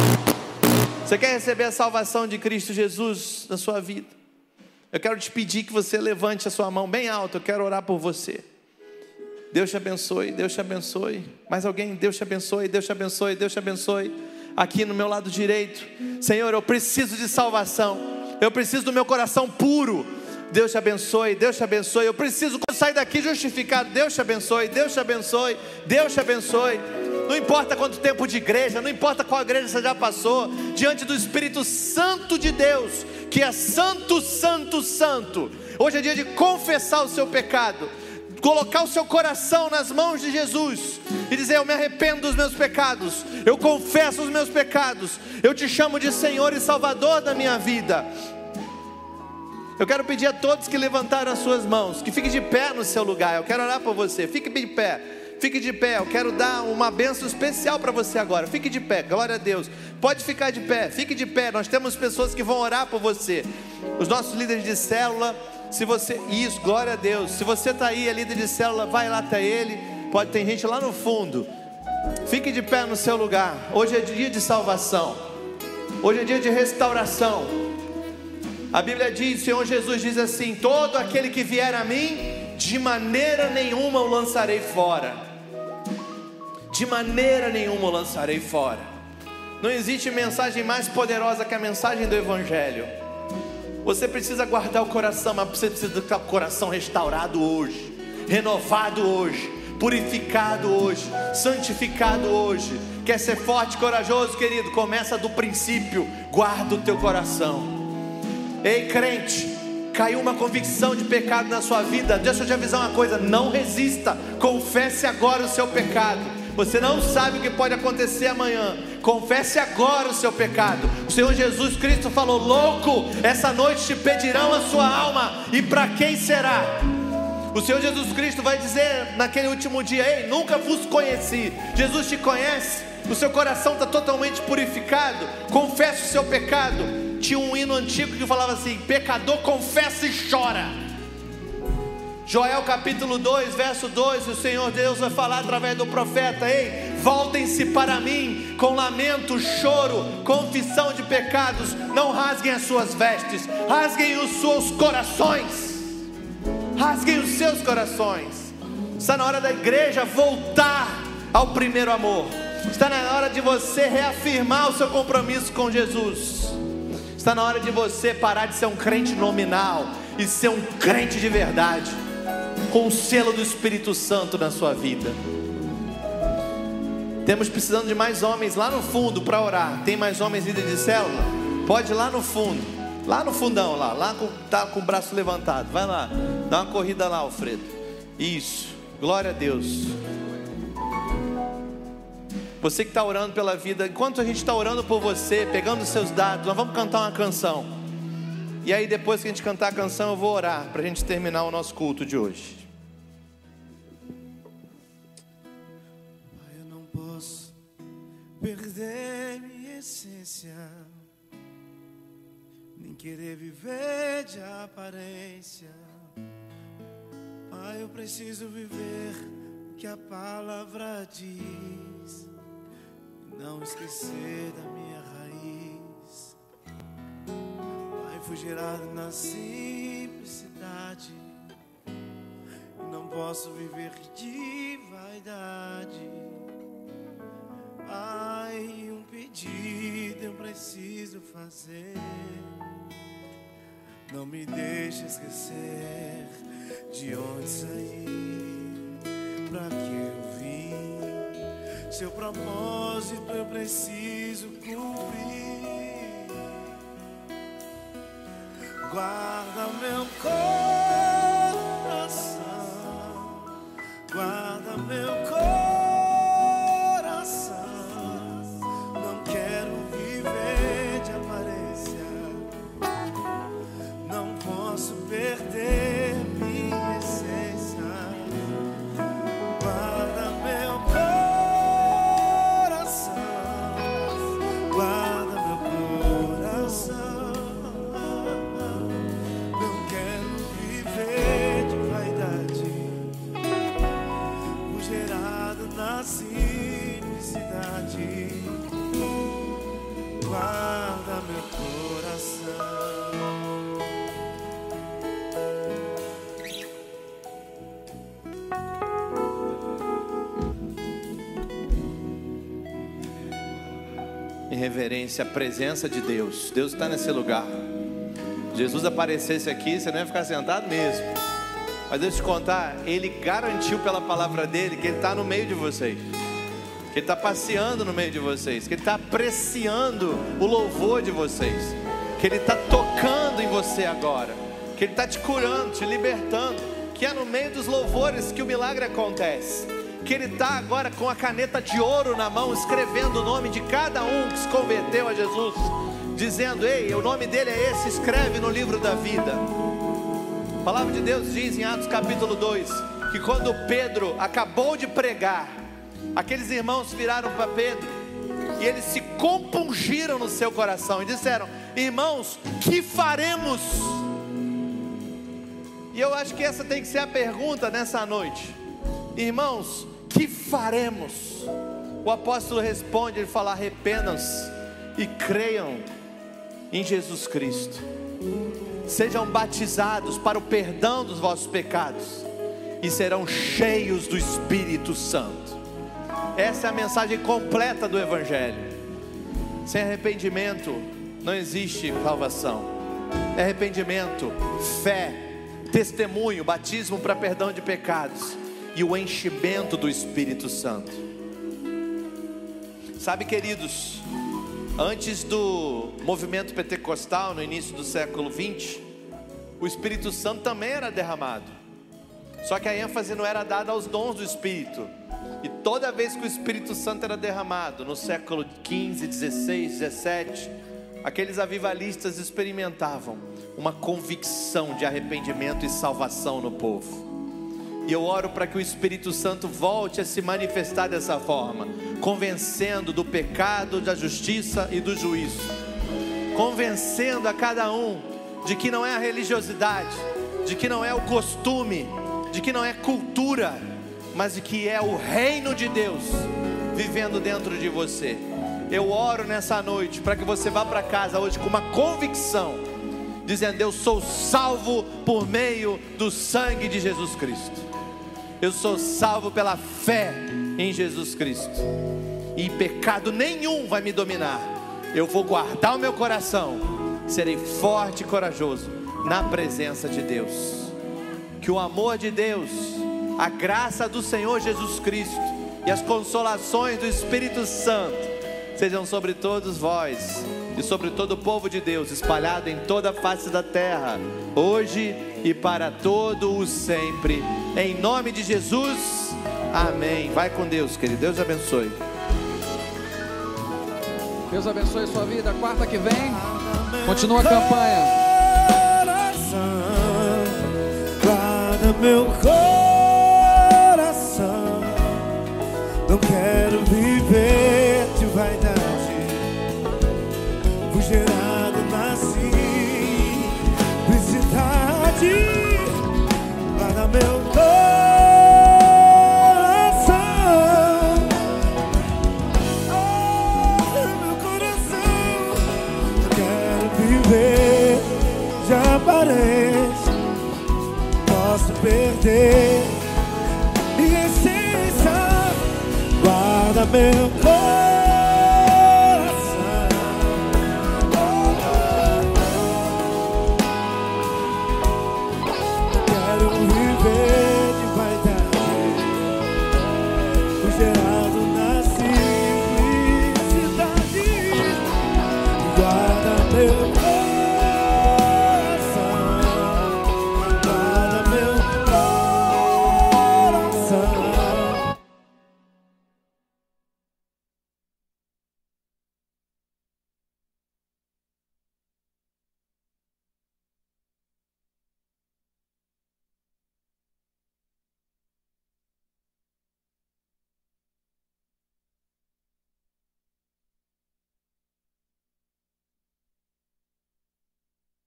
Você quer receber a salvação de Cristo Jesus na sua vida? Eu quero te pedir que você levante a sua mão bem alta, eu quero orar por você. Deus te abençoe, Deus te abençoe. Mais alguém? Deus te abençoe, Deus te abençoe, Deus te abençoe. Aqui no meu lado direito, Senhor, eu preciso de salvação. Eu preciso do meu coração puro. Deus te abençoe, Deus te abençoe. Eu preciso sair daqui justificado. Deus te abençoe, Deus te abençoe, Deus te abençoe. Não importa quanto tempo de igreja, não importa qual igreja você já passou, diante do Espírito Santo de Deus, que é santo, santo, santo. Hoje é dia de confessar o seu pecado colocar o seu coração nas mãos de Jesus e dizer: Eu me arrependo dos meus pecados, eu confesso os meus pecados, eu te chamo de Senhor e Salvador da minha vida. Eu quero pedir a todos que levantaram as suas mãos, que fiquem de pé no seu lugar. Eu quero orar por você. Fique de pé. Fique de pé. Eu quero dar uma bênção especial para você agora. Fique de pé. Glória a Deus. Pode ficar de pé. Fique de pé. Nós temos pessoas que vão orar por você. Os nossos líderes de célula se você, isso, glória a Deus. Se você está aí, é líder de célula, vai lá até ele. Pode ter gente lá no fundo. Fique de pé no seu lugar. Hoje é dia de salvação. Hoje é dia de restauração. A Bíblia diz, o Senhor Jesus diz assim: Todo aquele que vier a mim, de maneira nenhuma o lançarei fora. De maneira nenhuma o lançarei fora. Não existe mensagem mais poderosa que a mensagem do Evangelho. Você precisa guardar o coração, mas você precisa ter o coração restaurado hoje, renovado hoje, purificado hoje, santificado hoje. Quer ser forte corajoso, querido? Começa do princípio, guarda o teu coração. Ei, crente, caiu uma convicção de pecado na sua vida, deixa eu te avisar uma coisa: não resista, confesse agora o seu pecado. Você não sabe o que pode acontecer amanhã. Confesse agora o seu pecado. O Senhor Jesus Cristo falou: Louco, essa noite te pedirão a sua alma, e para quem será? O Senhor Jesus Cristo vai dizer naquele último dia: Ei, nunca vos conheci. Jesus te conhece, o seu coração está totalmente purificado. Confesse o seu pecado. Tinha um hino antigo que falava assim: Pecador, confessa e chora. Joel capítulo 2, verso 2, o Senhor Deus vai falar através do profeta: Ei, voltem-se para mim com lamento, choro, confissão de pecados, não rasguem as suas vestes, rasguem os seus corações, rasguem os seus corações. Está na hora da igreja voltar ao primeiro amor, está na hora de você reafirmar o seu compromisso com Jesus, está na hora de você parar de ser um crente nominal e ser um crente de verdade com o selo do Espírito Santo na sua vida. Temos precisando de mais homens lá no fundo para orar. Tem mais homens líderes de célula? Pode ir lá no fundo. Lá no fundão, lá, lá com, tá com o braço levantado. Vai lá, dá uma corrida lá, Alfredo. Isso, glória a Deus. Você que está orando pela vida, enquanto a gente está orando por você, pegando seus dados, nós vamos cantar uma canção. E aí, depois que a gente cantar a canção, eu vou orar para a gente terminar o nosso culto de hoje. Perder minha essência, nem querer viver de aparência. Pai, eu preciso viver o que a palavra diz, não esquecer da minha raiz. Pai, fui gerado na simplicidade, não posso viver de vaidade. Ai, um pedido eu preciso fazer. Não me deixe esquecer de onde saí, pra que eu vim. Seu propósito eu preciso cumprir. Guarda meu coração, guarda meu coração. Reverência presença de Deus. Deus está nesse lugar. Jesus aparecesse aqui, você não ia ficar sentado mesmo. Mas deixa eu te contar, Ele garantiu pela palavra dele que Ele está no meio de vocês. Que Ele está passeando no meio de vocês. Que Ele está apreciando o louvor de vocês. Que Ele está tocando em você agora. Que Ele está te curando, te libertando. Que é no meio dos louvores que o milagre acontece. Que Ele está agora com a caneta de ouro na mão, escrevendo o nome de cada um que se converteu a Jesus. Dizendo: Ei, o nome dele é esse, escreve no livro da vida. A palavra de Deus diz em Atos capítulo 2 que quando Pedro acabou de pregar, aqueles irmãos viraram para Pedro e eles se compungiram no seu coração e disseram: Irmãos, que faremos? E eu acho que essa tem que ser a pergunta nessa noite. Irmãos, que faremos? O apóstolo responde, ele fala: arrependam-se e creiam em Jesus Cristo. Sejam batizados para o perdão dos vossos pecados e serão cheios do Espírito Santo. Essa é a mensagem completa do Evangelho. Sem arrependimento não existe salvação. Arrependimento, fé, testemunho, batismo para perdão de pecados e o enchimento do Espírito Santo. Sabe, queridos, antes do movimento pentecostal, no início do século 20, o Espírito Santo também era derramado. Só que a ênfase não era dada aos dons do Espírito. E toda vez que o Espírito Santo era derramado, no século 15, 16, 17, aqueles avivalistas experimentavam uma convicção de arrependimento e salvação no povo. E eu oro para que o Espírito Santo volte a se manifestar dessa forma, convencendo do pecado, da justiça e do juízo, convencendo a cada um de que não é a religiosidade, de que não é o costume, de que não é cultura, mas de que é o reino de Deus vivendo dentro de você. Eu oro nessa noite para que você vá para casa hoje com uma convicção, dizendo: Eu sou salvo por meio do sangue de Jesus Cristo. Eu sou salvo pela fé em Jesus Cristo. E pecado nenhum vai me dominar. Eu vou guardar o meu coração. Serei forte e corajoso na presença de Deus. Que o amor de Deus, a graça do Senhor Jesus Cristo e as consolações do Espírito Santo sejam sobre todos vós e sobre todo o povo de Deus espalhado em toda a face da terra, hoje e para todo o sempre. Em nome de Jesus. Amém. Vai com Deus, querido. Deus abençoe. Deus abençoe a sua vida. Quarta que vem, continua a campanha. coração, guarda meu coração. Não quero viver perder minha essência. Guarda meu coração.